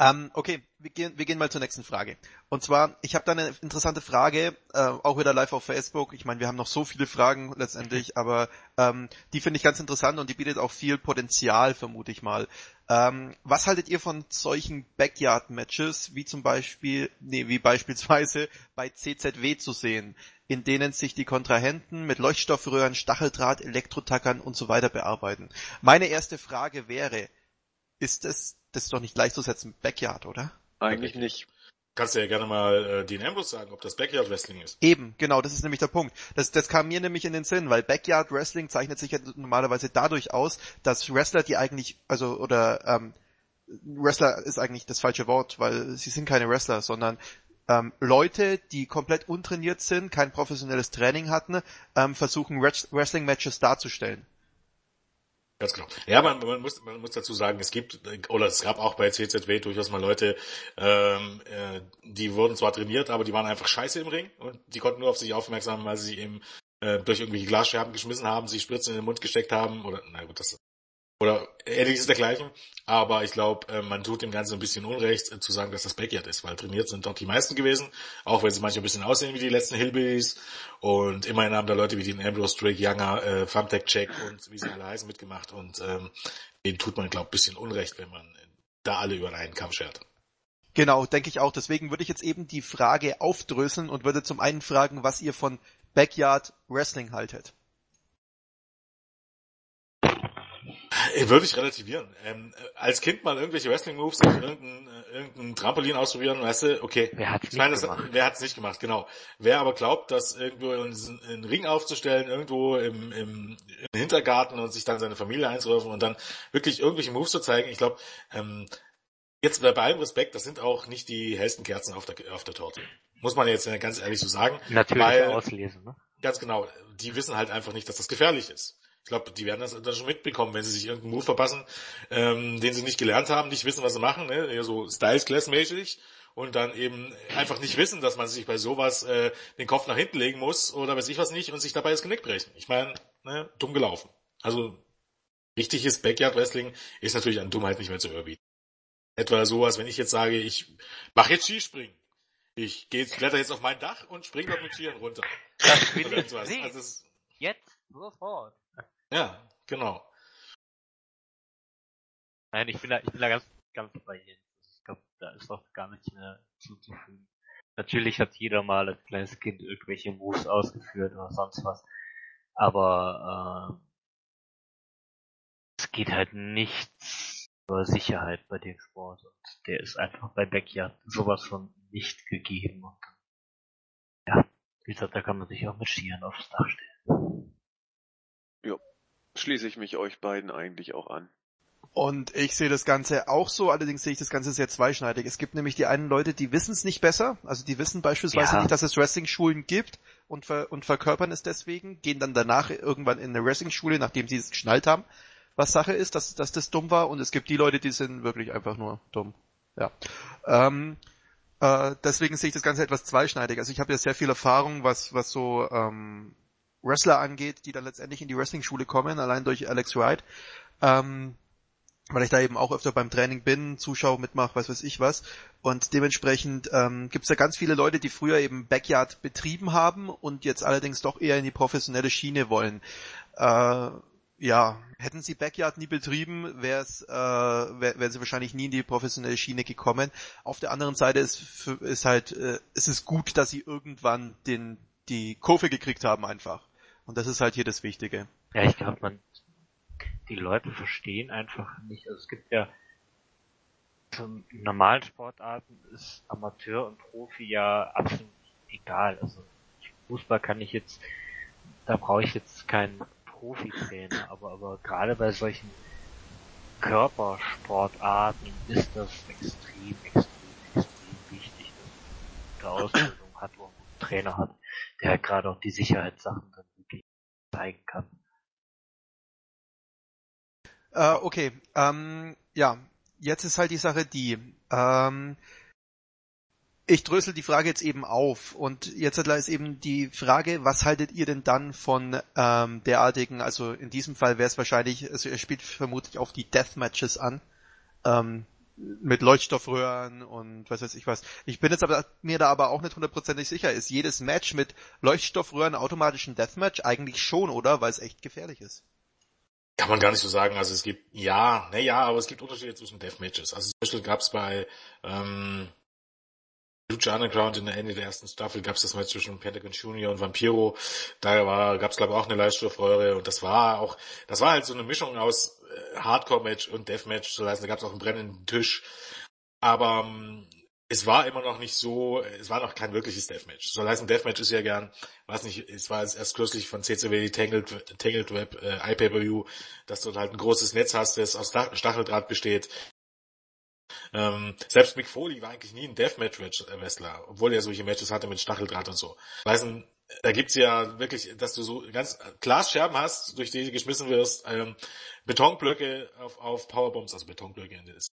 [SPEAKER 2] Ähm, okay, wir gehen, wir gehen mal zur nächsten Frage. Und zwar, ich habe da eine interessante Frage, äh, auch wieder live auf Facebook. Ich meine, wir haben noch so viele Fragen letztendlich, aber ähm, die finde ich ganz interessant und die bietet auch viel Potenzial, vermute ich mal. Ähm, was haltet ihr von solchen Backyard-Matches, wie zum Beispiel, nee, wie beispielsweise bei CZW zu sehen, in denen sich die Kontrahenten mit Leuchtstoffröhren, Stacheldraht, Elektrotackern und so weiter bearbeiten? Meine erste Frage wäre, ist es, das ist doch nicht gleichzusetzen mit Backyard, oder?
[SPEAKER 1] Eigentlich nicht.
[SPEAKER 4] Kannst du ja gerne mal äh, Dean Ambrose sagen, ob das Backyard Wrestling ist.
[SPEAKER 2] Eben, genau, das ist nämlich der Punkt. Das, das kam mir nämlich in den Sinn, weil Backyard Wrestling zeichnet sich ja normalerweise dadurch aus, dass Wrestler, die eigentlich, also, oder, ähm, Wrestler ist eigentlich das falsche Wort, weil sie sind keine Wrestler, sondern ähm, Leute, die komplett untrainiert sind, kein professionelles Training hatten, ähm, versuchen Wrestling-Matches darzustellen.
[SPEAKER 4] Ganz genau. Ja, man, man, muss, man muss dazu sagen, es gibt, oder es gab auch bei CZW durchaus mal Leute, ähm, äh, die wurden zwar trainiert, aber die waren einfach scheiße im Ring und die konnten nur auf sich aufmerksam, weil sie eben äh, durch irgendwelche Glasscherben geschmissen haben, sich Spritzen in den Mund gesteckt haben oder, na gut, das oder ähnliches dergleichen. Aber ich glaube, äh, man tut dem Ganzen ein bisschen Unrecht, äh, zu sagen, dass das Backyard ist, weil trainiert sind dort die meisten gewesen, auch wenn sie manchmal ein bisschen aussehen wie die letzten Hillbillies. Und immerhin haben da Leute wie den Ambrose, Drake, Younger, äh, Thumbtack Check und wie sie alle heißen mitgemacht. Und ähm, denen tut man, glaube ich, ein bisschen Unrecht, wenn man äh, da alle über einen Kamm schert.
[SPEAKER 2] Genau, denke ich auch. Deswegen würde ich jetzt eben die Frage aufdröseln und würde zum einen fragen, was ihr von Backyard Wrestling haltet.
[SPEAKER 4] Würde ich relativieren. Ähm, äh, als Kind mal irgendwelche Wrestling-Moves auf irgendein, äh, irgendein Trampolin ausprobieren, weißt du, okay.
[SPEAKER 3] wer hat's
[SPEAKER 4] Ich
[SPEAKER 3] nicht
[SPEAKER 4] das,
[SPEAKER 3] gemacht?
[SPEAKER 4] wer hat's nicht gemacht, genau. Wer aber glaubt, dass irgendwo einen, einen Ring aufzustellen, irgendwo im, im, im Hintergarten und sich dann seine Familie einzurufen und dann wirklich irgendwelche Moves zu zeigen, ich glaube, ähm, jetzt bei allem Respekt, das sind auch nicht die hellsten Kerzen auf der, auf der Torte. Muss man jetzt ganz ehrlich so sagen.
[SPEAKER 3] Natürlich
[SPEAKER 4] weil-
[SPEAKER 3] auslesen, ne?
[SPEAKER 4] Ganz genau. Die wissen halt einfach nicht, dass das gefährlich ist. Ich glaube, die werden das dann schon mitbekommen, wenn sie sich irgendeinen Move verpassen, ähm, den sie nicht gelernt haben, nicht wissen, was sie machen, ne? eher so Styles Class mäßig und dann eben einfach nicht wissen, dass man sich bei sowas äh, den Kopf nach hinten legen muss oder weiß ich was nicht und sich dabei das Genick brechen. Ich meine, ne, dumm gelaufen. Also richtiges Backyard Wrestling ist natürlich an Dummheit nicht mehr zu überbieten. Etwa sowas, wenn ich jetzt sage, ich mache jetzt Skispringen. Ich gehe jetzt, kletter jetzt auf mein Dach und spring dort mit Skiern runter.
[SPEAKER 3] Das
[SPEAKER 4] Oder
[SPEAKER 3] ich.
[SPEAKER 4] Also es,
[SPEAKER 3] Jetzt, sofort.
[SPEAKER 4] Ja, genau.
[SPEAKER 3] Nein, ich bin da, ich bin da ganz, ganz bei Jens. Ich glaube, da ist doch gar nichts mehr zuzufügen. Natürlich hat jeder mal als kleines Kind irgendwelche Moves ausgeführt oder sonst was. Aber äh, es geht halt nichts über Sicherheit bei dem Sport. Und der ist einfach bei Backyard sowas von nicht gegeben. Und ja, wie gesagt, da kann man sich auch mit Skiern aufs Dach stellen.
[SPEAKER 1] Schließe ich mich euch beiden eigentlich auch an.
[SPEAKER 2] Und ich sehe das Ganze auch so, allerdings sehe ich das Ganze sehr zweischneidig. Es gibt nämlich die einen Leute, die wissen es nicht besser, also die wissen beispielsweise
[SPEAKER 3] Ja.
[SPEAKER 2] nicht, dass es Wrestling-Schulen gibt und, ver und verkörpern es deswegen, gehen dann danach irgendwann in eine Wrestling-Schule, nachdem sie es geschnallt haben, was Sache ist, dass, dass das dumm war und es gibt die Leute, die sind wirklich einfach nur dumm. Ja. Ähm, äh, deswegen sehe ich das Ganze etwas zweischneidig. Also ich habe ja sehr viel Erfahrung, was, was so ähm, Wrestler angeht, die dann letztendlich in die Wrestling-Schule kommen, allein durch Alex Wright. Ähm, weil ich da eben auch öfter beim Training bin, Zuschauer mitmache, was weiß ich was. Und dementsprechend ähm, gibt es ja ganz viele Leute, die früher eben Backyard betrieben haben und jetzt allerdings doch eher in die professionelle Schiene wollen. Äh, ja, hätten sie Backyard nie betrieben, wär's, äh, wär, wären sie wahrscheinlich nie in die professionelle Schiene gekommen. Auf der anderen Seite ist, ist halt, äh, es ist gut, dass sie irgendwann den, die Kurve gekriegt haben einfach. Und das ist halt hier das Wichtige.
[SPEAKER 3] Ja, ich glaube, man, die Leute verstehen einfach nicht. Also es gibt ja zum normalen Sportarten ist Amateur und Profi ja absolut egal. Also Fußball kann ich jetzt, da brauche ich jetzt keinen Profitrainer, aber aber gerade bei solchen Körpersportarten ist das extrem, extrem, extrem wichtig, dass gute Ausbildung hat, wo einen Trainer hat, der halt gerade auch die Sicherheitssachen dann zeigen kann.
[SPEAKER 2] Äh, okay, ähm, ja, jetzt ist halt die Sache die, ähm, ich drösel die Frage jetzt eben auf und jetzt ist eben die Frage, was haltet ihr denn dann von ähm, derartigen, also in diesem Fall wäre es wahrscheinlich, also er spielt vermutlich auf die Deathmatches an, ähm, mit Leuchtstoffröhren und was weiß ich was. Ich bin jetzt aber mir da aber auch nicht hundertprozentig sicher. Ist jedes Match mit Leuchtstoffröhren automatisch Deathmatch? Eigentlich schon, oder? Weil es echt gefährlich ist.
[SPEAKER 4] Kann man gar nicht so sagen. Also es gibt, ja, ne ja, aber es gibt Unterschiede zwischen Deathmatches. Also zum Beispiel gab es bei ähm, Lucha Underground in der Ende der ersten Staffel gab es das Match zwischen Pentagon Junior und Vampiro. Da gab es glaube ich auch eine Leiststoffröhre und das war auch, das war halt so eine Mischung aus äh, Hardcore-Match und Deathmatch. Da gab es auch einen brennenden Tisch. Aber ähm, es war immer noch nicht so, es war noch kein wirkliches Deathmatch. So heißt ein Deathmatch ist ja gern, weiß nicht, es war erst kürzlich von CCW die Tangled, Tangled Web äh, iPay-Per-View, dass du halt ein großes Netz hast, das aus Stacheldraht besteht ähm, selbst Mick Foley war eigentlich nie ein Deathmatch-Wrestler, obwohl er solche Matches hatte mit Stacheldraht und so. Weißt du, da gibt's ja wirklich, dass du so ganz Glasscherben hast, durch die du geschmissen wirst, ähm, Betonblöcke auf, auf Powerbombs, also Betonblöcke in das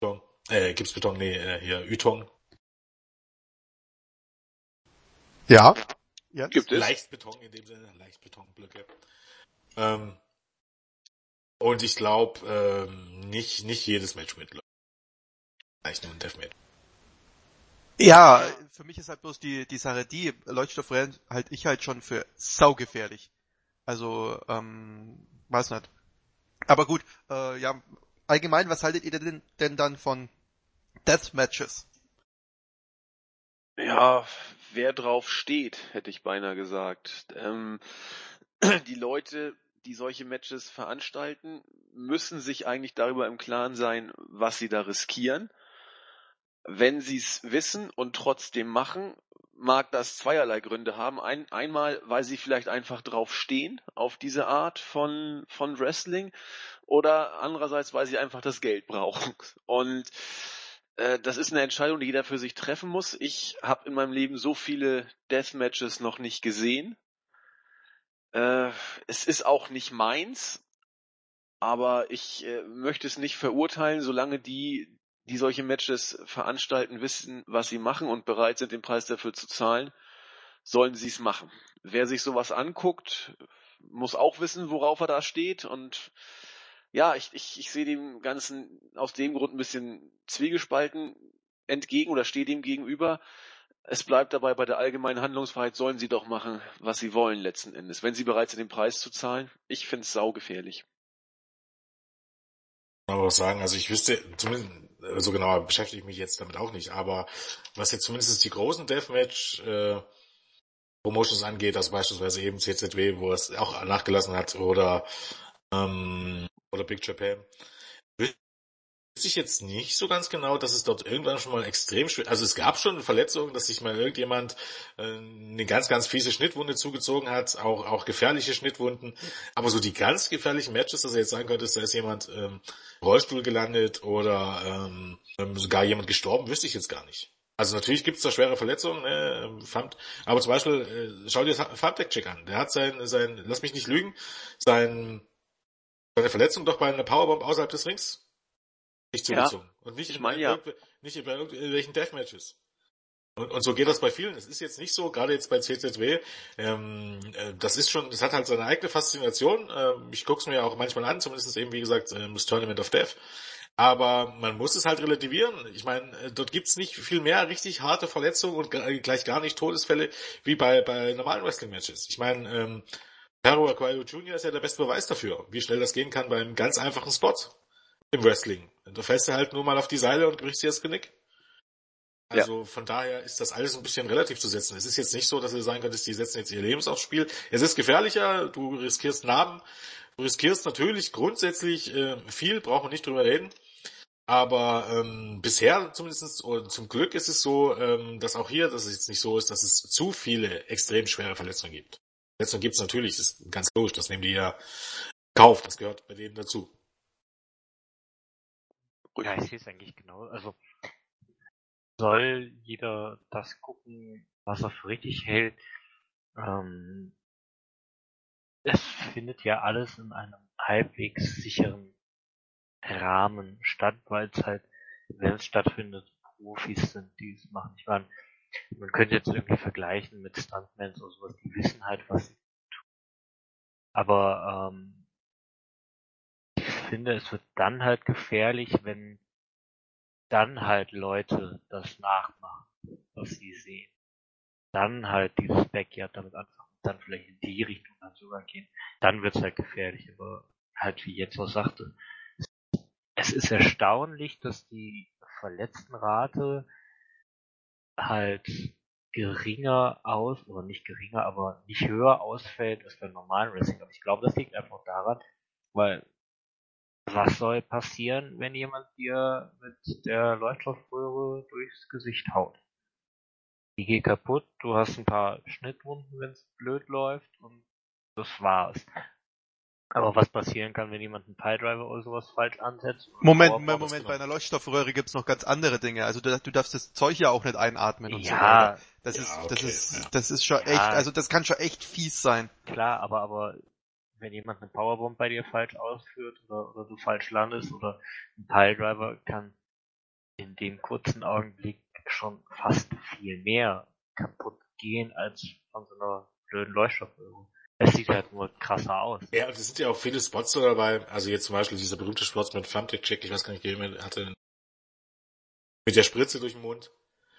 [SPEAKER 4] Beton, äh, gibt's Beton, nee, äh, hier, Ytong.
[SPEAKER 2] Ja.
[SPEAKER 4] ja. Gibt es. Leicht Beton in dem Sinne, leicht Betonblöcke. Ähm, und ich glaube, ähm, nicht, nicht jedes Match mit Vielleicht nur ein Deathmatch.
[SPEAKER 2] Ja, für mich ist halt bloß die, die Sache, die Leuchtstoffrennen halt ich halt schon für saugefährlich. Also, ähm, weiß nicht. Aber gut, äh, ja, allgemein, was haltet ihr denn, denn dann von Deathmatches?
[SPEAKER 1] Ja, wer drauf steht, hätte ich beinahe gesagt. Ähm, die Leute die solche Matches veranstalten, müssen sich eigentlich darüber im Klaren sein, was sie da riskieren. Wenn sie es wissen und trotzdem machen, mag das zweierlei Gründe haben. Ein, einmal, weil sie vielleicht einfach drauf stehen, auf diese Art von, von Wrestling, oder andererseits, weil sie einfach das Geld brauchen. Und äh, das ist eine Entscheidung, die jeder für sich treffen muss. Ich habe in meinem Leben so viele Deathmatches noch nicht gesehen. Äh, es ist auch nicht meins, aber ich äh, möchte es nicht verurteilen, solange die, die solche Matches veranstalten, wissen, was sie machen und bereit sind, den Preis dafür zu zahlen, sollen sie es machen. Wer sich sowas anguckt, muss auch wissen, worauf er da steht und ja, ich, ich, ich sehe dem Ganzen aus dem Grund ein bisschen zwiegespalten entgegen oder stehe dem gegenüber. Es bleibt dabei bei der allgemeinen Handlungsfreiheit, sollen sie doch machen, was sie wollen letzten Endes. Wenn sie bereit sind, den Preis zu zahlen, ich finde es saugefährlich.
[SPEAKER 4] Ich kann auch sagen, also ich wüsste, zumindest, so also genau beschäftige ich mich jetzt damit auch nicht, aber was jetzt zumindest die großen Deathmatch äh, Promotions angeht, also beispielsweise eben CZW, wo es auch nachgelassen hat, oder ähm, oder Big Japan, wüsste ich jetzt nicht so ganz genau, dass es dort irgendwann schon mal extrem schwer, also es gab schon Verletzungen, dass sich mal irgendjemand äh, eine ganz, ganz fiese Schnittwunde zugezogen hat, auch, auch gefährliche Schnittwunden, aber so die ganz gefährlichen Matches, dass er jetzt sagen könnte, da ist jemand ähm, Rollstuhl gelandet oder ähm, ähm, sogar jemand gestorben, wüsste ich jetzt gar nicht. Also natürlich gibt es da schwere Verletzungen, ne, ähm, Famt, aber zum Beispiel, äh, schau dir Famtech-Check an. Der hat sein, sein, lass mich nicht lügen, sein, seine Verletzung doch bei einer Powerbomb außerhalb des Rings nicht zugezogen. Ja, und nicht, ich mein, ja. nicht bei irgendwelchen Deathmatches. Und, und so geht das bei vielen. Es ist jetzt nicht so, gerade jetzt bei CZW, ähm, äh, das ist schon, das hat halt seine eigene Faszination. Ähm, ich guck's mir ja auch manchmal an, zumindest eben, wie gesagt, ähm, das Tournament of Death. Aber man muss es halt relativieren. Ich meine, äh, dort gibt's nicht viel mehr richtig harte Verletzungen und gleich gar nicht Todesfälle wie bei, bei normalen Wrestling-Matches. Ich meine, ähm, Haru Aquayo Jr. ist ja der beste Beweis dafür, wie schnell das gehen kann bei einem ganz einfachen Spot im Wrestling. Da fällst du halt nur mal auf die Seile und brichst dir das Genick. Also ja. von daher ist das alles ein bisschen relativ zu setzen. Es ist jetzt nicht so, dass du sagen könntest, die setzen jetzt ihr Lebens aufs Spiel. Es ist gefährlicher, du riskierst Narben, du riskierst natürlich grundsätzlich äh, viel, brauchen wir nicht drüber reden. Aber ähm, bisher zumindest oder zum Glück ist es so, ähm, dass auch hier, dass es jetzt nicht so ist, dass es zu viele extrem schwere Verletzungen gibt. Verletzungen gibt es natürlich, das ist ganz logisch, das nehmen die ja Kauf, das gehört bei denen dazu.
[SPEAKER 3] Ja, ich sehe es eigentlich genau. Also soll jeder das gucken, was er für richtig hält. Ähm, es findet ja alles in einem halbwegs sicheren Rahmen statt, weil es halt, wenn es stattfindet, Profis sind, die es machen. Ich meine, man könnte jetzt irgendwie vergleichen mit Stuntmans oder sowas, die wissen halt, was sie tun. Aber ähm, finde, es wird dann halt gefährlich, wenn dann halt Leute das nachmachen, was sie sehen. Dann halt dieses Backyard damit anfangen, dann vielleicht in die Richtung dann sogar gehen. Dann wird's halt gefährlich, aber halt wie jetzt auch sagte, es ist erstaunlich, dass die Verletztenrate halt geringer aus, oder nicht geringer, aber nicht höher ausfällt als beim normalen Wrestling. Aber ich glaube, das liegt einfach daran, weil was soll passieren, wenn jemand dir mit der Leuchtstoffröhre durchs Gesicht haut? Die geht kaputt, du hast ein paar Schnittwunden, wenn es blöd läuft und das war's. Aber was passieren kann, wenn jemand einen Piledriver oder sowas falsch ansetzt?
[SPEAKER 2] Moment, Moment, Moment, bei einer Leuchtstoffröhre gibt's noch ganz andere Dinge. Also du, du darfst das Zeug ja auch nicht einatmen und
[SPEAKER 3] ja,
[SPEAKER 2] so weiter. Das
[SPEAKER 4] ja,
[SPEAKER 2] ist,
[SPEAKER 4] okay,
[SPEAKER 2] das ist,
[SPEAKER 4] ja.
[SPEAKER 2] das ist schon
[SPEAKER 3] Ja.
[SPEAKER 2] echt, also das kann schon echt fies sein.
[SPEAKER 3] Klar, aber, aber wenn jemand eine Powerbomb bei dir falsch ausführt oder, oder du falsch landest oder ein Piledriver kann in dem kurzen Augenblick schon fast viel mehr kaputt gehen als von so einer blöden Leuchtstoffröhre. Es sieht halt nur krasser aus.
[SPEAKER 4] Ja, es sind ja auch viele Spots dabei. Also jetzt zum Beispiel dieser berühmte Spot mit Thumbtack Check, ich weiß gar nicht, wer hatte. Mit der Spritze durch den Mund.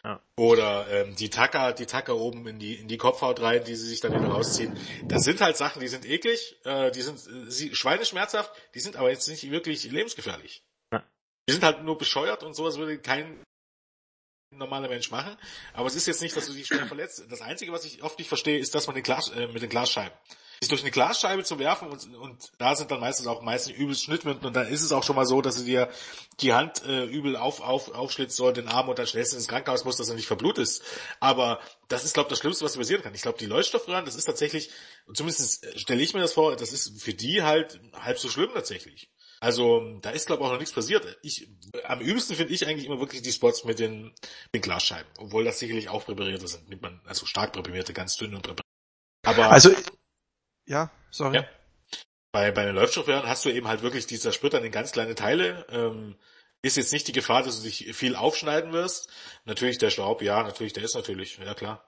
[SPEAKER 3] Ja.
[SPEAKER 4] Oder ähm, die Tacker, die Tacker oben in die in die Kopfhaut rein, die sie sich dann wieder rausziehen. Das sind halt Sachen, die sind eklig, äh, die sind äh, sie, schweineschmerzhaft, die sind aber jetzt nicht wirklich lebensgefährlich.
[SPEAKER 3] Ja.
[SPEAKER 4] Die sind halt nur bescheuert und sowas würde kein normaler Mensch machen. Aber es ist jetzt nicht, dass du dich schwer verletzt. Das Einzige, was ich oft nicht verstehe, ist, dass man den Glas, äh, mit den Glasscheiben sich durch eine Glasscheibe zu werfen und, und da sind dann meistens auch meistens übelst Schnittwunden und dann ist es auch schon mal so, dass du dir die Hand äh, übel auf, auf, aufschlitzt soll, den Arm und dann schnellst du ins Krankenhaus musst, dass er nicht verblutest. Aber das ist, glaube ich, das Schlimmste, was passieren kann. Ich glaube, die Leuchtstoffröhren, das ist tatsächlich, zumindest stelle ich mir das vor, das ist für die halt halb so schlimm tatsächlich. Also da ist, glaube ich, auch noch nichts passiert. Ich, am übelsten finde ich eigentlich immer wirklich die Spots mit den, mit Glasscheiben. Obwohl das sicherlich auch präparierte sind. Man, also stark präparierte, ganz dünn und präpariert. Aber
[SPEAKER 2] Also, ja, sorry.
[SPEAKER 4] Ja. bei, bei den Leuchtstoffröhren hast du eben halt wirklich dieser Splitter in ganz kleine Teile. Ähm, ist jetzt nicht die Gefahr, dass du dich viel aufschneiden wirst. Natürlich der Schraub, ja, natürlich, der ist natürlich, ja klar.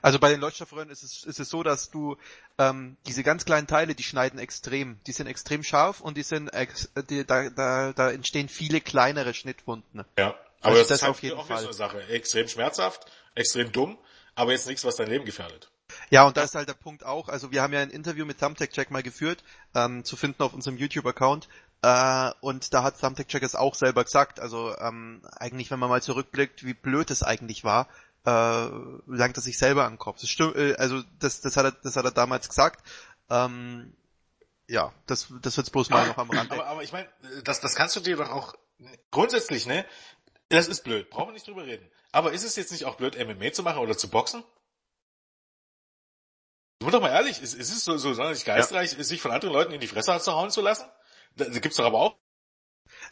[SPEAKER 2] Also bei den Leuchtstoffröhren ist es, ist es so, dass du ähm, diese ganz kleinen Teile, die schneiden extrem. Die sind extrem scharf und die sind ex, die, da, da, da entstehen viele kleinere Schnittwunden.
[SPEAKER 4] Ja. Aber
[SPEAKER 2] Also
[SPEAKER 4] das,
[SPEAKER 2] das
[SPEAKER 4] ist halt
[SPEAKER 2] auf jeden
[SPEAKER 4] auch
[SPEAKER 2] Fall.
[SPEAKER 4] so eine Sache. Extrem schmerzhaft, extrem dumm, aber jetzt nichts, was dein Leben gefährdet.
[SPEAKER 2] Ja, und da ist halt der Punkt auch, also wir haben ja ein Interview mit Thumbtack Jack mal geführt, ähm, zu finden auf unserem YouTube-Account, äh, und da hat Thumbtack Jack es auch selber gesagt, also ähm, eigentlich, wenn man mal zurückblickt, wie blöd es eigentlich war, äh, langt er sich selber an den Kopf. Das stimmt, äh, also das, das, hat er, das hat er damals gesagt. Ähm, ja, das, das wird's bloß mal noch am Rande.
[SPEAKER 4] Aber, aber ich meine, das, das kannst du dir doch auch grundsätzlich, ne? Das ist blöd, brauchen wir nicht drüber reden. Aber ist es jetzt nicht auch blöd, MMA zu machen oder zu boxen? Sind wir doch mal ehrlich, ist, ist es so, so sonderlich geistreich, sich von anderen Leuten in die Fresse zu hauen zu lassen? Da, da gibt's doch aber auch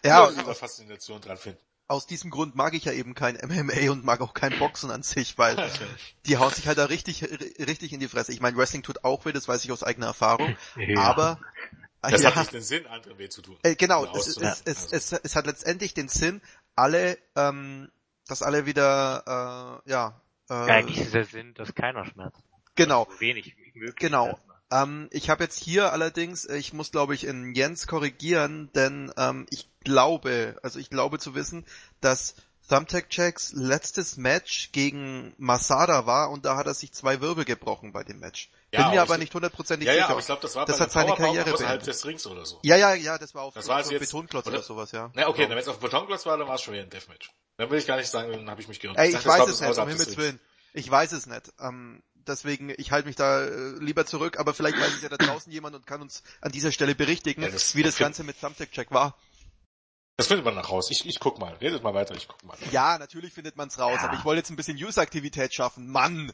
[SPEAKER 2] ja,
[SPEAKER 4] Leute, die da
[SPEAKER 2] aus,
[SPEAKER 4] Faszination dran finden.
[SPEAKER 2] aus diesem Grund mag ich ja eben kein MMA und mag auch kein Boxen an sich, weil die hauen sich halt da richtig, richtig in die Fresse. Ich meine, Wrestling tut auch weh, das weiß ich aus eigener Erfahrung,
[SPEAKER 3] Ja.
[SPEAKER 2] aber
[SPEAKER 4] Das
[SPEAKER 2] ja,
[SPEAKER 4] hat nicht den Sinn, anderen weh zu tun.
[SPEAKER 2] Äh, genau, es, es,
[SPEAKER 4] auszunehmen.
[SPEAKER 2] es,
[SPEAKER 4] Also.
[SPEAKER 2] es, es hat letztendlich den Sinn, alle, ähm, dass alle wieder, äh, ja, äh,
[SPEAKER 3] Eigentlich ist der Sinn, dass keiner schmerzt.
[SPEAKER 2] Genau.
[SPEAKER 3] So wenig möglich.
[SPEAKER 2] Genau. Ähm, ich habe jetzt hier allerdings, äh, ich muss glaube ich in Jens korrigieren, denn ähm, ich glaube, also ich glaube zu wissen, dass Thumbtack Jacks letztes Match gegen Masada war und da hat er sich zwei Wirbel gebrochen bei dem Match.
[SPEAKER 4] Ja,
[SPEAKER 2] Bin mir
[SPEAKER 4] aber ich-
[SPEAKER 2] nicht hundertprozentig
[SPEAKER 4] Ja, ja,
[SPEAKER 2] sicher.
[SPEAKER 4] aber ich glaube, das war
[SPEAKER 2] Das
[SPEAKER 4] bei
[SPEAKER 2] hat seine
[SPEAKER 4] Powerbomb
[SPEAKER 2] Karriere
[SPEAKER 4] außerhalb des Rings oder so.
[SPEAKER 2] ja, ja, ja, das war auf
[SPEAKER 4] Das war
[SPEAKER 2] so
[SPEAKER 4] jetzt-
[SPEAKER 2] Betonklotz
[SPEAKER 4] oder?
[SPEAKER 2] oder sowas, ja.
[SPEAKER 4] Na, okay, wenn es auf Betonklotz war, dann war es schon wieder ein Deathmatch. Dann will ich gar nicht sagen, dann habe ich mich geirrt.
[SPEAKER 2] Ey, ich
[SPEAKER 4] dachte,
[SPEAKER 2] weiß es nicht, um Himmels. Willen. Ich weiß es nicht. Ähm, deswegen, ich halte mich da äh, lieber zurück, aber vielleicht weiß es ja da draußen jemand und kann uns an dieser Stelle berichtigen,
[SPEAKER 4] Ja, das-
[SPEAKER 2] wie das
[SPEAKER 4] das-
[SPEAKER 2] Ganze mit Thumbtack Check war.
[SPEAKER 4] Das findet man nach raus. Ich, ich guck mal. Redet mal weiter, ich guck mal.
[SPEAKER 2] Ja, natürlich findet man's raus,
[SPEAKER 3] Ja.
[SPEAKER 2] aber ich wollte jetzt ein bisschen User-Aktivität schaffen. Mann!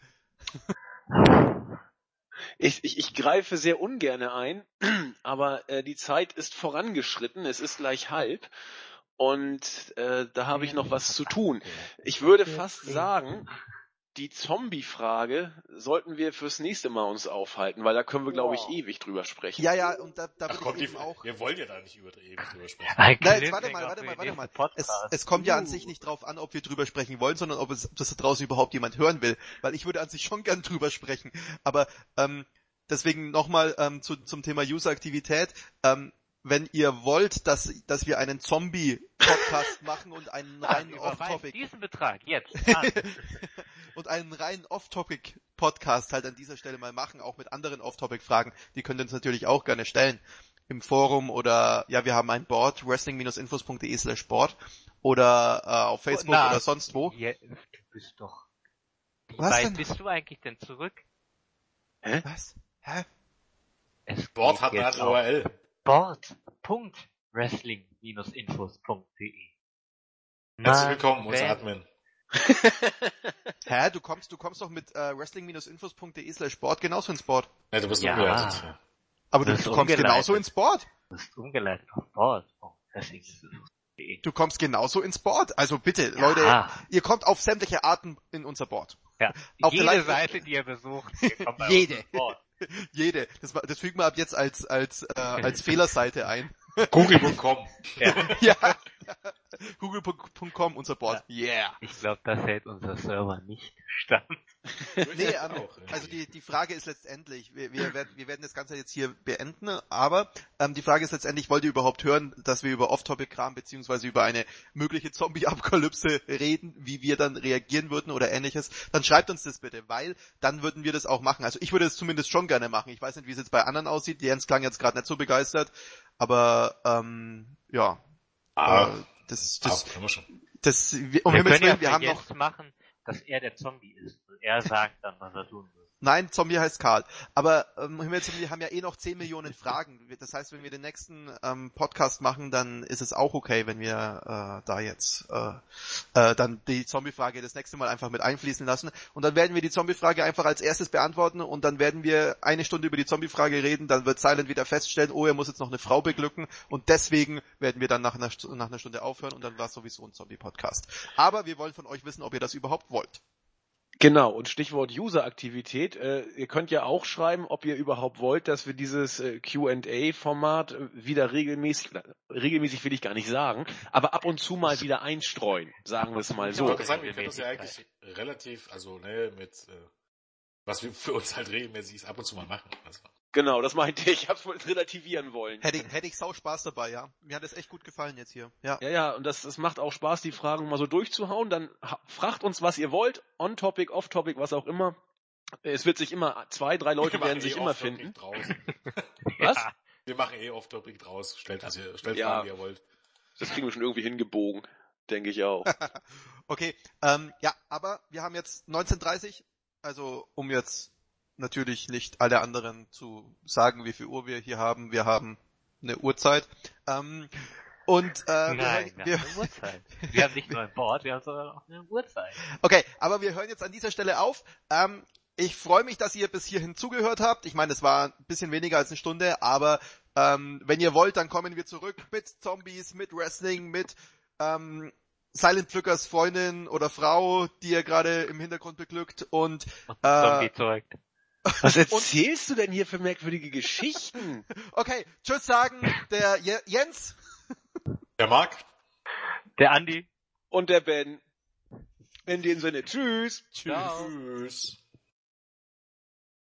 [SPEAKER 1] Ich, ich, ich greife sehr ungerne ein, aber äh, die Zeit ist vorangeschritten, es ist gleich halb. und äh, da habe ich noch was zu tun. Ich würde fast sagen, die Zombie-Frage sollten wir fürs nächste Mal uns aufhalten, weil da können wir, glaube ich, ewig drüber sprechen.
[SPEAKER 2] Ja, ja, und da, da
[SPEAKER 4] Ach komm,
[SPEAKER 2] ich
[SPEAKER 4] die,
[SPEAKER 2] eben auch.
[SPEAKER 4] wir wollen ja da nicht über ewig drüber sprechen.
[SPEAKER 3] Ein
[SPEAKER 2] Na, jetzt warte mal, warte mal, warte mal. Es, es kommt ja an sich nicht drauf an, ob wir drüber sprechen wollen, sondern ob es das da draußen überhaupt jemand hören will. Weil ich würde an sich schon gern drüber sprechen. Aber ähm, deswegen nochmal ähm, zu, zum Thema User-Aktivität. Ähm, wenn ihr wollt, dass, dass wir einen Zombie-Podcast machen und einen
[SPEAKER 3] Ah,
[SPEAKER 2] reinen Off-Topic
[SPEAKER 3] diesen Betrag jetzt.
[SPEAKER 2] und einen reinen Off-Topic-Podcast halt an dieser Stelle mal machen, auch mit anderen Off-Topic-Fragen, die könnt ihr uns natürlich auch gerne stellen. Im Forum oder, ja, wir haben ein Board, wrestling-infos.de slash Board oder äh, auf Facebook
[SPEAKER 3] Na,
[SPEAKER 2] oder sonst wo.
[SPEAKER 3] Ja, du bist doch. Wie
[SPEAKER 2] Was
[SPEAKER 3] weit
[SPEAKER 2] denn?
[SPEAKER 3] bist du eigentlich denn zurück?
[SPEAKER 2] Was? Hä?
[SPEAKER 3] Es geht
[SPEAKER 4] hat eine URL.
[SPEAKER 3] board.wrestling-infos.de.
[SPEAKER 4] Herzlich willkommen, unser Admin.
[SPEAKER 2] Hä? Du kommst, du kommst doch mit äh, wrestling-infos.de slash Board genauso ins Board.
[SPEAKER 4] Ja, du bist
[SPEAKER 3] Ja.
[SPEAKER 4] umgeleitet. Ja.
[SPEAKER 2] Aber du, du kommst
[SPEAKER 3] umgeleitet.
[SPEAKER 2] genauso ins Board.
[SPEAKER 3] Du bist umgeleitet auf board.wrestling-infos.de.
[SPEAKER 2] Du kommst genauso ins Board. Also bitte,
[SPEAKER 3] Ja.
[SPEAKER 2] Leute, ihr kommt auf sämtliche Arten in unser Board.
[SPEAKER 3] Ja.
[SPEAKER 2] Auf der
[SPEAKER 3] Jede
[SPEAKER 2] Live-
[SPEAKER 3] Seite, die ihr besucht, ihr kommt bei
[SPEAKER 2] Jede.
[SPEAKER 3] uns ins Board.
[SPEAKER 2] Jede. Das, das fügen wir ab jetzt als, als, äh, als Fehlerseite ein.
[SPEAKER 4] Google.com.
[SPEAKER 3] Ja.
[SPEAKER 2] ja. Google.com, unser Board. Yeah.
[SPEAKER 3] Ich glaube, das hält unser Server nicht stand.
[SPEAKER 2] Nee, ähm,
[SPEAKER 4] auch,
[SPEAKER 2] also die, die Frage ist letztendlich, wir, wir, werden, wir werden das Ganze jetzt hier beenden, aber ähm, die Frage ist letztendlich, wollt ihr überhaupt hören, dass wir über Off-Topic-Kram beziehungsweise über eine mögliche Zombie-Apokalypse reden, wie wir dann reagieren würden oder ähnliches, dann schreibt uns das bitte, weil dann würden wir das auch machen. Also ich würde es zumindest schon gerne machen. Ich weiß nicht, wie es jetzt bei anderen aussieht. Jens klang jetzt gerade nicht so begeistert, aber ähm, ja,
[SPEAKER 4] Ah,
[SPEAKER 2] das,
[SPEAKER 4] ah,
[SPEAKER 2] das,
[SPEAKER 4] können wir schon.
[SPEAKER 2] das, wir, um
[SPEAKER 3] wir können ja
[SPEAKER 2] wir haben noch
[SPEAKER 3] jetzt machen, dass er der Zombie ist. Und er sagt dann, was er tun muss.
[SPEAKER 2] Nein, Zombie heißt Karl. Aber ähm, wir haben ja eh noch 10 Millionen Fragen. Das heißt, wenn wir den nächsten ähm, Podcast machen, dann ist es auch okay, wenn wir äh, da jetzt äh, äh, dann die Zombie-Frage das nächste Mal einfach mit einfließen lassen. Und dann werden wir die Zombie-Frage einfach als erstes beantworten und dann werden wir eine Stunde über die Zombie-Frage reden. Dann wird Silent wieder feststellen, oh, er muss jetzt noch eine Frau beglücken. Und deswegen werden wir dann nach einer, nach einer Stunde aufhören und dann war es sowieso ein Zombie-Podcast. Aber wir wollen von euch wissen, ob ihr das überhaupt wollt.
[SPEAKER 1] Genau, und Stichwort User-Aktivität. Äh, ihr könnt ja auch schreiben, ob ihr überhaupt wollt, dass wir dieses äh, Q&A-Format äh, wieder regelmäßig, regelmäßig will ich gar nicht sagen, aber ab und zu mal wieder einstreuen, sagen wir es mal
[SPEAKER 4] Ich
[SPEAKER 1] so.
[SPEAKER 4] wollte sagen, wir können das ja eigentlich relativ, also ne, mit äh, was wir für uns halt regelmäßig ist, ab und zu mal machen. Also,
[SPEAKER 1] Genau, das meinte ich. Ich hab's wohl relativieren wollen.
[SPEAKER 2] Hätte ich, hätte ich sau Spaß dabei, ja. Mir hat es echt gut gefallen jetzt hier. Ja.
[SPEAKER 1] Ja, ja, und das, das macht auch Spaß, die Fragen mal so durchzuhauen. Dann fragt uns, was ihr wollt. On-Topic, off-Topic, was auch immer. Es wird sich immer, zwei, drei Leute werden sich
[SPEAKER 4] eh
[SPEAKER 1] immer
[SPEAKER 4] Off-Topic
[SPEAKER 1] finden. Was?
[SPEAKER 3] Ja.
[SPEAKER 4] Wir machen eh Off-Topic draus. Stellt, was ihr, stellt
[SPEAKER 1] Ja.
[SPEAKER 4] Fragen, die ihr wollt.
[SPEAKER 1] Das kriegen wir schon irgendwie hingebogen. Denke ich auch.
[SPEAKER 2] Okay, ähm, ja, aber wir haben jetzt 19.30 also um jetzt natürlich nicht alle anderen zu sagen, wie viel Uhr wir hier haben. Wir haben eine Uhrzeit. Ähm, und äh, wir,
[SPEAKER 3] Nein,
[SPEAKER 2] hören,
[SPEAKER 3] wir
[SPEAKER 2] wir,
[SPEAKER 3] haben eine Uhrzeit. Wir haben nicht nur ein Board, wir haben sogar auch eine Uhrzeit.
[SPEAKER 2] okay, aber wir hören jetzt an dieser Stelle auf. Ähm, ich freue mich, dass ihr bis hierhin zugehört habt. Ich meine, es war ein bisschen weniger als eine Stunde, aber ähm, wenn ihr wollt, dann kommen wir zurück mit Zombies, mit Wrestling, mit ähm, Silent Pflückers Freundin oder Frau, die ihr gerade im Hintergrund beglückt und
[SPEAKER 3] Und
[SPEAKER 2] Äh,
[SPEAKER 3] Zombie zurück.
[SPEAKER 1] Was erzählst du denn hier für merkwürdige Geschichten?
[SPEAKER 2] okay, tschüss sagen der Je Jens.
[SPEAKER 4] Der Marc?
[SPEAKER 3] Der Andi.
[SPEAKER 1] Und der Ben. In dem Sinne, tschüss.
[SPEAKER 3] Ciao.
[SPEAKER 4] Tschüss.